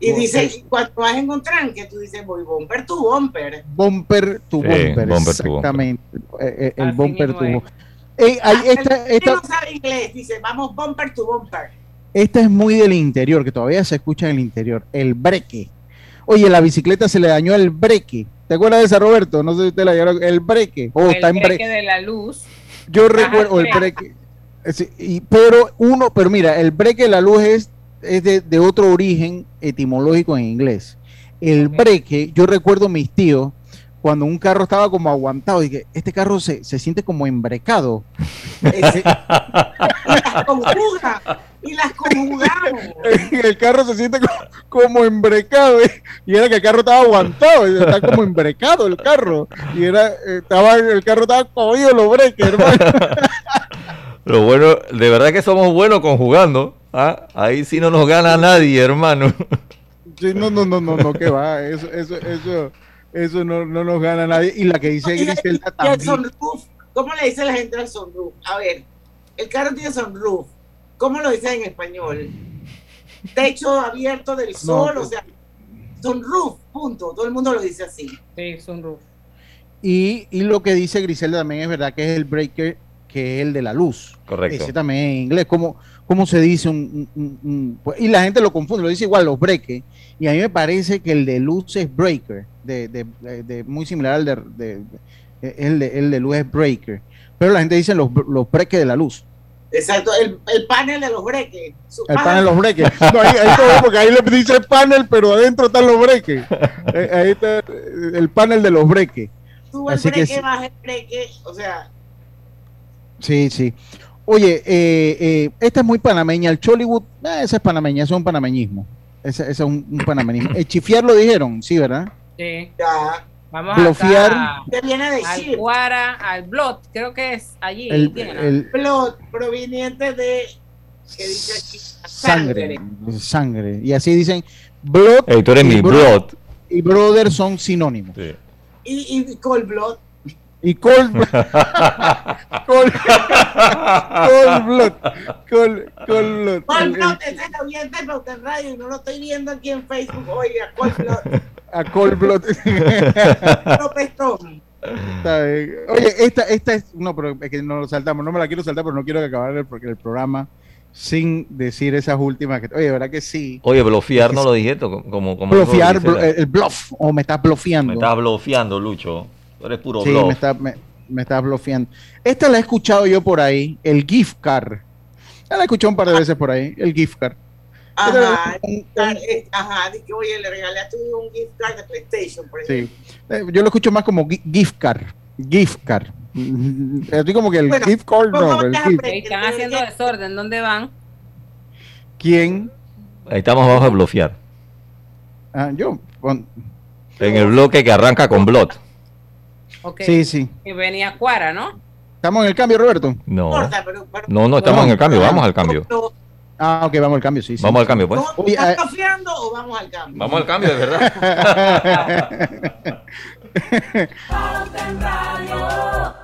Y dice, cuando vas en un tranque, tú dices, voy bumper to bumper. Bumper to Sí, bumper, exactamente. Eh, eh, el Así bumper es. bumper. Eh, hay- esta, esta, no sabe inglés, dice, vamos bumper to bumper. esta es muy del interior, que todavía se escucha en el interior. El breque. Oye, la bicicleta se le dañó el breque. ¿Te acuerdas de esa, Roberto? No sé si usted la llegaron. El breque. Oh, el está en breque breque. de la luz. Yo recuerdo el breque. eh, sí, y- pero uno, pero mira, el breque de la luz es, es de, de otro origen etimológico en inglés. El breque, yo recuerdo mis tíos cuando un carro estaba como aguantado, dije, este carro se, se siente como embrecado. Las conjuga, y las conjugamos. el carro se siente como, como embrecado eh, y era que el carro estaba aguantado, está como embrecado el carro y era eh, estaba el carro estaba cogido los breques, hermano. Lo bueno, de verdad que somos buenos conjugando. ¿ah? Ahí sí no nos gana nadie, hermano. Sí, no, no, no, no, no, que va, eso, eso, eso, eso no, no nos gana nadie. Y la que dice Griselda y el también. sunroof, ¿cómo le dice la gente al sunroof? A ver, el carro tiene sunroof. ¿Cómo lo dice en español? Techo abierto del sol, pues. o sea, sunroof, punto. Todo el mundo lo dice así. Sí, sunroof. Y, y lo que dice Griselda también es verdad que es el breaker, que es el de la luz. Correcto. Ese también en inglés, ¿cómo, cómo se dice? Un, un- un- un- pues, y la gente lo confunde, lo dice igual, los breakers. Y a mí me parece que el de luz es breaker, de, de- de- de- muy similar al de, de- de- el, de, el de luz es breaker. Pero la gente dice los, los breakers de la luz. Exacto, el, el panel de los breques. El panel de los breakers. No, ahí, ahí todo, porque ahí le dice panel, pero adentro están los breakers. Eh, Ahí está el panel de los breakers. Sube el breque, baja el breque, o sea, Sí, sí. Oye, eh, eh, esta es muy panameña. El Chollywood, eh, esa es panameña, eso es un panameñismo. Ese, ese es un, un panameñismo. El chifiar lo dijeron, sí, ¿verdad? Sí. ya. Vamos Bloquear. acá ¿Qué viene de al chip? Guara, al Blot, creo que es allí. El, el Blood, proveniente de, que dice aquí, sangre, sangre. Y así dicen, blood Ey, tú eres y mi y brother son sinónimos. Sí. Y, y cold blood. Y cold, cold, cold blood, cold, cold blood. Cold blood, Pauta en Radio y no lo estoy viendo aquí en Facebook. Oiga, cold blood. a cold blood. Está bien. Oye, esta, esta es, no, pero es que no lo saltamos, no me la quiero saltar, pero no quiero que acabar el, porque el programa sin decir esas últimas que, oye, verdad que sí. Oye, bloquear no lo dije, como, como Blofear, blo- el bluff, o me estás bloqueando. Me estás bloqueando, Lucho. Tú eres puro Sí, bluff. me está, me, me estás bloqueando. Esta la he escuchado yo por ahí, el gift card. Ya la he escuchado un par de veces por ahí, el gift card. Ajá, eh, ajá, di que oye, le regalé a tu hijo un gift card de PlayStation, por ejemplo. Sí. Eh, Yo lo escucho más como gi- gift card. Gift card. Estoy como que el Bueno, gift card no, ¿cómo el gift. Están haciendo desorden. ¿Dónde van? ¿Quién? Ahí estamos abajo de bloquear. Ah, yo. pon- En el bloque que arranca con blot. Ok. Sí, sí. Y venía Cuara, ¿no? ¿Estamos en el cambio, Roberto? No. No, no, estamos en el cambio. Vamos al cambio. Ah, ok, vamos al cambio, sí. sí. Vamos al cambio, pues. ¿Estás ah, confiando o vamos al cambio? Vamos al cambio, de verdad.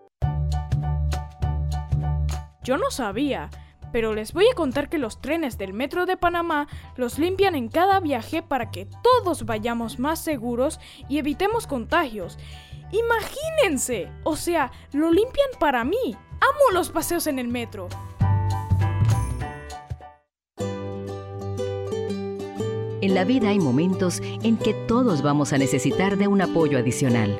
Yo no sabía, pero les voy a contar que los trenes del Metro de Panamá los limpian en cada viaje para que todos vayamos más seguros y evitemos contagios. Imagínense, o sea, lo limpian para mí. Amo los paseos en el metro. En la vida hay momentos en que todos vamos a necesitar de un apoyo adicional.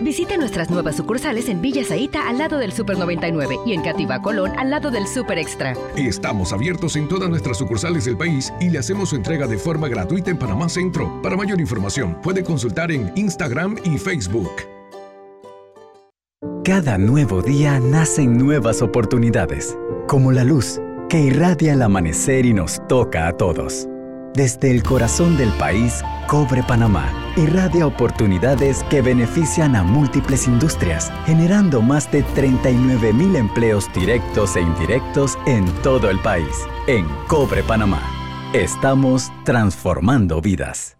Visite nuestras nuevas sucursales en Villa Zaita al lado del Super 99 y en Cativa Colón al lado del Super Extra. Estamos abiertos en todas nuestras sucursales del país y le hacemos su entrega de forma gratuita en Panamá Centro. Para mayor información, puede consultar en Instagram y Facebook. Cada nuevo día nacen nuevas oportunidades, como la luz que irradia el amanecer y nos toca a todos. Desde el corazón del país, Cobre Panamá irradia oportunidades que benefician a múltiples industrias, generando más de 39 mil empleos directos e indirectos en todo el país. En Cobre Panamá, estamos transformando vidas.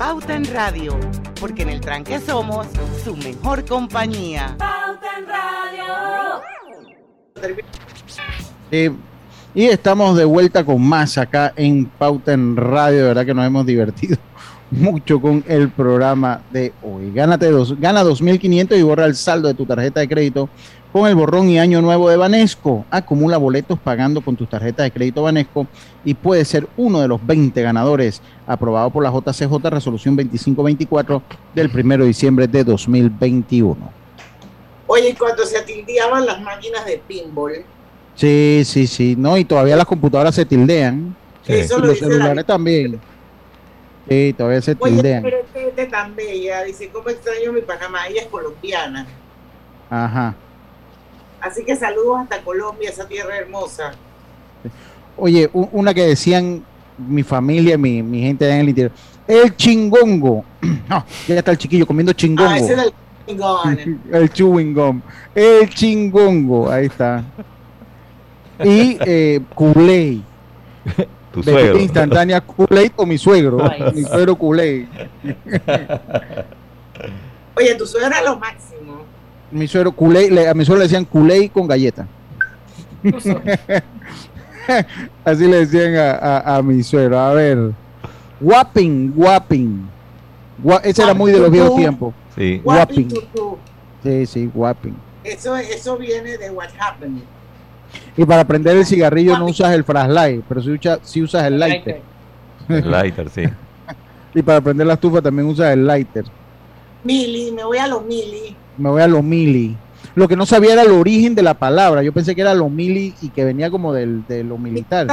Pauta en Radio, porque en el tranque somos su mejor compañía. Pauta en Radio. Eh, y estamos de vuelta con más acá en Pauta en Radio. De verdad que nos hemos divertido mucho con el programa de hoy. Gánate dos, gana 2.500 y borra el saldo de tu tarjeta de crédito con el borrón y año nuevo de Banesco. Acumula boletos pagando con tus tarjetas de crédito Banesco y puede ser uno de los 20 ganadores aprobado por la JCJ Resolución 2524 del 1 de diciembre de 2021. Oye, cuando se tildeaban las máquinas de pinball, Sí, sí, sí. No, y todavía las computadoras se tildean. Eso y lo los la- celulares también. Sí, todavía se oye, tildean. pero esta gente tan bella, dice, ¿cómo extraño mi Panamá? Ella es colombiana. Ajá. Así que saludos hasta Colombia, esa tierra hermosa. Oye, una que decían mi familia, mi, mi gente allá en el interior. El chingongo. No, ya está el chiquillo comiendo chingongo. Ah, ese era el chingón. el chewing gum. El chingongo. Ahí está. Y eh. Tu suegro. instantánea Kool-Aid o mi suegro. Ay. Mi suegro Kool-Aid. Oye, tu suegra es lo máximo. Mi suegro Kool-Aid, le- a mi suegro le decían Kool-Aid con galleta. Así le decían a, a- a mi suegro. A ver. Wapping, Wapping. Gua- ese era muy de los viejos tiempos. Sí. Sí, sí, Wapping. Eso, eso viene de What Happened. Y para prender el cigarrillo no usas el flashlight, pero si, usa- usas el lighter. El lighter, sí. Y para prender la estufa también usas el lighter. Mili, me voy a los mili. Me voy a lo mili. Lo que no sabía era el origen de la palabra. Yo pensé que era lo mili y que venía como del, de lo militar.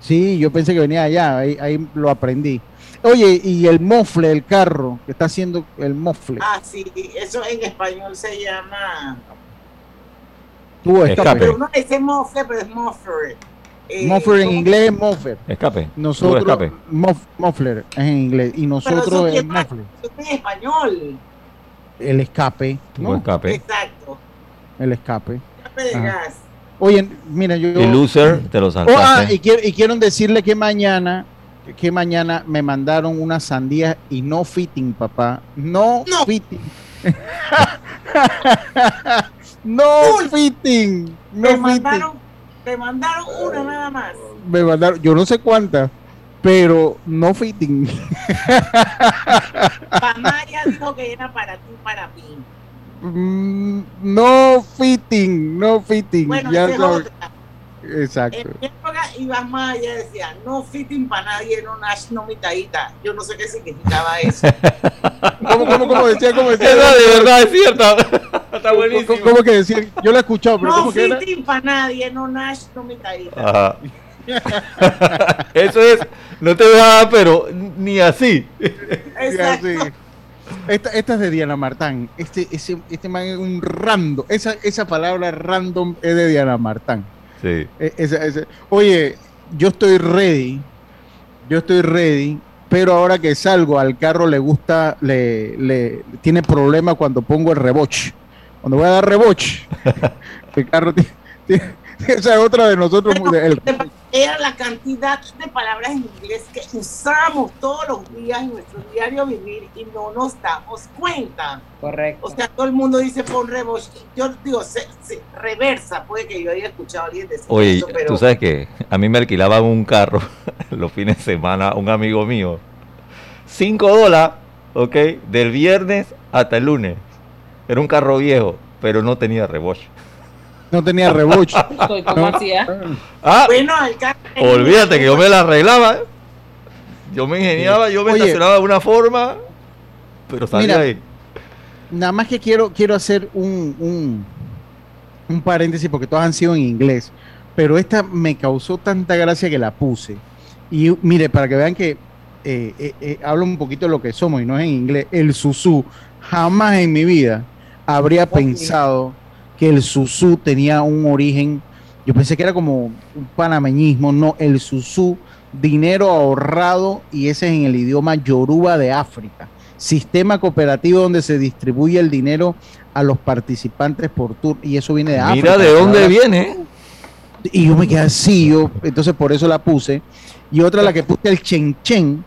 Sí, yo pensé que venía allá, ahí, ahí lo aprendí. Oye, y el mofle, el carro, que está haciendo el mofle. Ah, sí, eso en español se llama. Tuvo escape. Pero uno dice mofle, pero es moffer. Eh, Mofler en inglés es moffer. Escape. Nosotros, escape. mof- muffler es en inglés. Y Pero eso nosotros es es en español. El escape. ¿no? escape. Exacto. El escape. Escape de Ajá. gas. Oye, mira, yo. Y loser, te lo Oh, ah, saltaste. y, quiero, y quiero decirle que mañana, que mañana me mandaron unas sandías y no fitting, papá. No, fitting. no fitting. No Te fitting. mandaron, te mandaron una nada más. Me mandaron, yo no sé cuántas, pero no fitting. Pamaya dijo que era para ti, para mí. Mm, no fitting, no fitting. Bueno, ya. Exacto. En mi época, Iván Maya decía, no fitting para nadie, no nash, no mitadita. Yo no sé qué significaba eso. ¿Cómo, cómo, cómo decía? ¿Cómo decía? De verdad es cierta. Está buenísimo. ¿Cómo, cómo que decía? Yo la he escuchado, pero no ¿cómo que era? fitting para nadie, no nash, no mitadita. Ajá. Eso es, no te dejaba, pero ni así. Exacto. Sí, sí. Esta, esta es de Diana Martán. Este, ese, este man es un random. Esa, esa palabra random es de Diana Martán. Sí. E- esa- esa- Oye, yo estoy ready. Yo estoy ready. Pero ahora que salgo al carro le gusta, le, le tiene problema cuando pongo el reboche. Cuando voy a dar reboche, el carro ti- ti- Esa es otra de nosotros. muy de- el- Era la cantidad de palabras en inglés que usamos todos los días en nuestro diario vivir y no nos damos cuenta. Correcto. O sea, todo el mundo dice pon rebosh. Yo digo, se, se- reversa, puede que yo haya escuchado a alguien decir Oye, eso, pero tú sabes que a mí me alquilaban un carro los fines de semana, un amigo mío. 5 dólares, ¿ok? Del viernes hasta el lunes. Era un carro viejo, pero no tenía reboche. No tenía reboche. Estoy como hacía. Ah, bueno, olvídate que yo me la arreglaba. ¿eh? Yo me ingeniaba, yo me Oye. estacionaba de una forma, pero salía Mira, ahí. Nada más que quiero, quiero hacer un, un, un paréntesis porque todas han sido en inglés, pero esta me causó tanta gracia que la puse. Y mire, para que vean que eh, eh, eh, hablo un poquito de lo que somos y no es en inglés, el susú. Jamás en mi vida habría pensado que el susú tenía un origen, yo pensé que era como un panameñismo, no, el susú, dinero ahorrado y ese es en el idioma yoruba de África. Sistema cooperativo donde se distribuye el dinero a los participantes por turno y eso viene de África. Mira de dónde viene. y yo me quedé así, yo, entonces por eso la puse. Y otra la que puse el chen chen,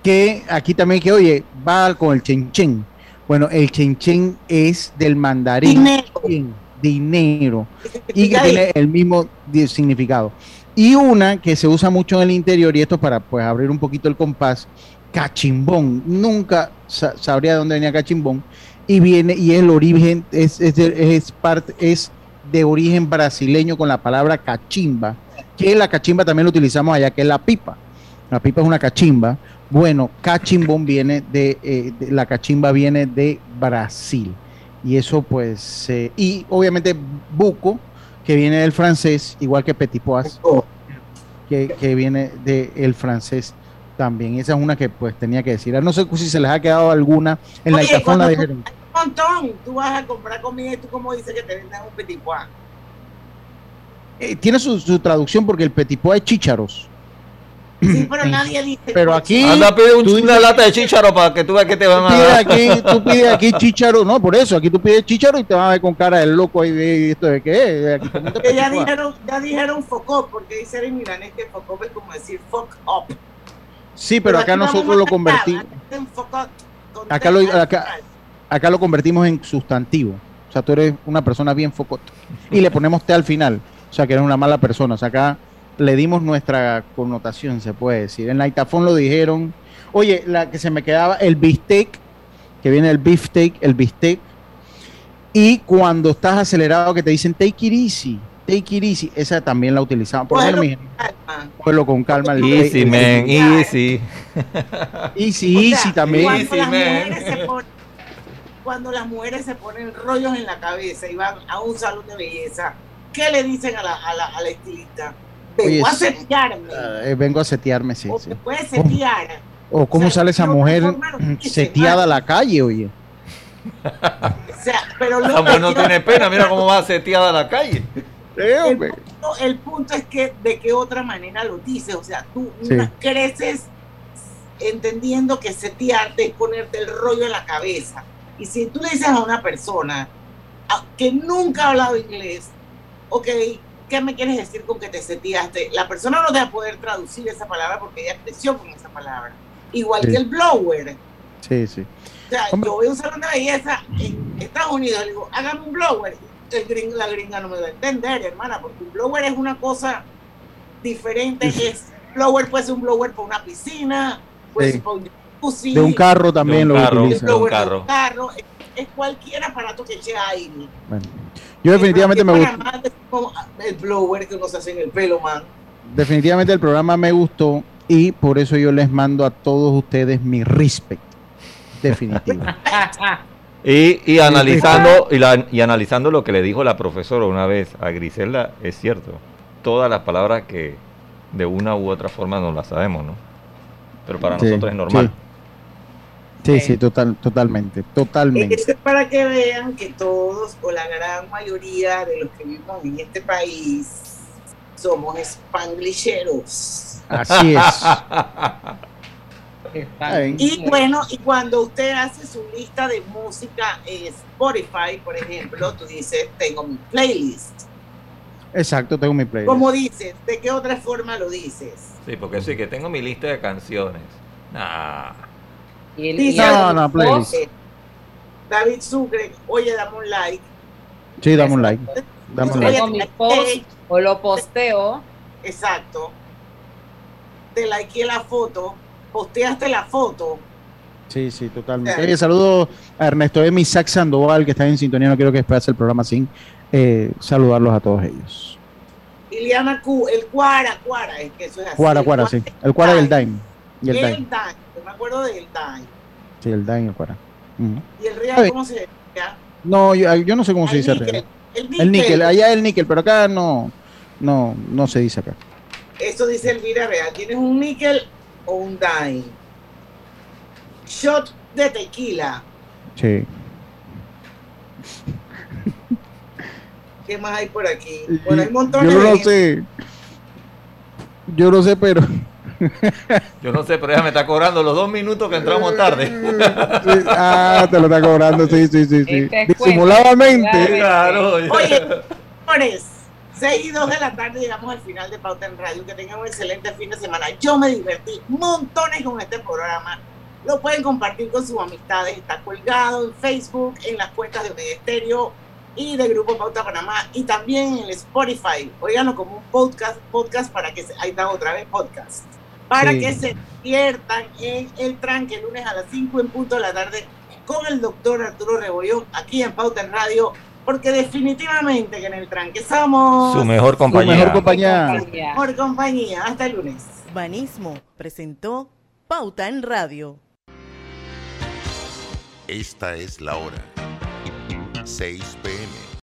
que aquí también que, oye, va con el chen chen. Bueno, el chen chen es del mandarín. Dinero. Y que tiene el mismo significado. Y una que se usa mucho en el interior, y esto para pues abrir un poquito el compás, cachimbón. Nunca sa- sabría de dónde venía cachimbón. Y viene, y el origen es, es, de, es parte, es de origen brasileño con la palabra cachimba, que la cachimba también lo utilizamos allá, que es la pipa. La pipa es una cachimba. Bueno, cachimbón viene de, eh, de- la cachimba viene de Brasil. Y eso pues, eh, y obviamente buco, que viene del francés, igual que petit pois, que, que viene del francés también. Esa es una que pues tenía que decir. No sé si se les ha quedado alguna en la Oye, Itafón la cuando tú- dijeron. un montón. Tú vas a comprar comida y tú como dices que te venden un petit pois. Eh, tiene su, su traducción porque el petit pois es chícharos. Sí, pero nadie dice. Pero aquí Anda, pide un- tú una dices- lata de chícharo para que tú veas que te van a dar. aquí, tú pides aquí chícharo, no, por eso, aquí tú pides chícharo y te van a ver con cara del loco ahí de esto de qué es. Aquí ya dijeron, ya dijeron fuck up, porque dice en milanés que fuck up es como decir fuck up. Sí, pero acá nosotros lo convertimos, dicen acá lo, acá, acá lo convertimos en sustantivo. O sea, tú eres una persona bien focot. Y le ponemos te al final. O sea, que eres una mala persona. O sea, acá le dimos nuestra connotación, se puede decir. En la Itafón lo dijeron. Oye, la que se me quedaba, el bistec, que viene el beefsteak, el bistec. Y cuando estás acelerado, que te dicen take it easy, take it easy, esa también la utilizamos. Por lo menos, mi cógelo con calma. el- Easy, el- man, easy. Easy, O sea, easy también. Cuando, las mujeres se ponen, cuando las mujeres se ponen rollos en la cabeza y van a un salón de belleza, ¿qué le dicen a la, a la, a la estilista? Oye, Vengo a sí. setearme. Eh, vengo a setearme, sí, o sí. te puedes setear. O cómo sale esa mujer seteada a la calle, oye. O sea, pero lo mujer no tiene pena, mira cómo va seteada a la calle. el, punto, el punto es que de qué otra manera lo dices. O sea, tú Sí. creces entendiendo que setearte es ponerte el rollo en la cabeza. Y si tú le dices a una persona que nunca ha hablado inglés, ok, ¿qué me quieres decir con que te seteaste? La persona no te va a poder traducir esa palabra porque ella creció con esa palabra. Igual Sí. que el blower. Sí, sí. O sea, yo voy a un salón de belleza en Estados Unidos, le digo, hágame un blower. El gringo, la gringa no me va a entender, hermana, porque un blower es una cosa diferente. Es, blower puede ser un blower para una piscina, puede Sí. ser para un jacuzzi, De un carro también De un lo carro, utilizan. de un carro. un carro, es, cualquier aparato que eche aire. Bueno, yo definitivamente me como el blower que uno se hace en el pelo, man. Definitivamente el programa me gustó y por eso yo les mando a todos ustedes mi respeto. Definitivo. Y, y analizando y, la- y analizando lo que le dijo la profesora una vez a Griselda, es cierto. Todas las palabras que de una u otra forma no las sabemos, ¿no? Pero para Sí, nosotros es normal. Sí, sí, total, totalmente, totalmente. Eso es para que vean que todos o la gran mayoría de los que vivimos en este país somos spanglilleros. Así es. Y bueno, y cuando usted hace su lista de música en Spotify, por ejemplo, tú dices, tengo mi playlist. Exacto, tengo mi playlist. Como dices, ¿de qué otra forma lo dices? Sí, porque sí, que tengo mi lista de canciones. Nah. Y el- Dice y el- No, no, playlist. David Sucre, oye, dame un like. Sí, dame un like. Dame un like. mi post o lo posteo. Exacto. Te likeé la foto, posteaste la foto. Sí, sí, totalmente. Oye, saludo a Ernesto M. Isaac Sandoval, que está en sintonía. No quiero que hacer el programa sin eh, saludarlos a todos ellos. Iliana Q, el Cuara, Cuara, es que eso es así. Cuara, el Cuara, sí. El Cuara y el Dime. Y el El Dime. Acuerdo del Dime. Sí, el y el Cuara. Ujú. Y el Real. ¿cómo se llama? No, yo, yo no sé cómo se dice níquel, real. el El níquel. níquel, allá el níquel, pero acá no, no, no se dice acá. Eso dice Elvira Real. ¿Tienes un níquel o un Dime? Shot de tequila. Sí. ¿Qué más hay por aquí? Bueno, hay montones Yo no de sé. Yo no sé, pero. Yo no sé, pero ella me está cobrando los dos minutos que entramos tarde. Sí, ah, te lo está cobrando, sí, sí, sí. sí. Este es Disimuladamente. Claro. Oye, señores, 6 y 2 de la tarde llegamos al final de Pauta en Radio. Que tengan un excelente fin de semana. Yo me divertí montones con este programa. Lo pueden compartir con sus amistades. Está colgado en Facebook, en las cuentas de Estéreo y de Grupo Pauta Panamá. Y también en el Spotify. Óiganlo como un podcast, podcast para que se... Ahí está otra vez, podcast. Para Sí. que se despiertan en el tranque el lunes a las 5 en punto de la tarde con el doctor Arturo Rebollón aquí en Pauta en Radio, porque definitivamente que en el tranque somos Su mejor compañía. mejor compañía. Mejor compañía. Hasta el lunes. Banismo presentó Pauta en Radio. Esta es la hora. 6 pm.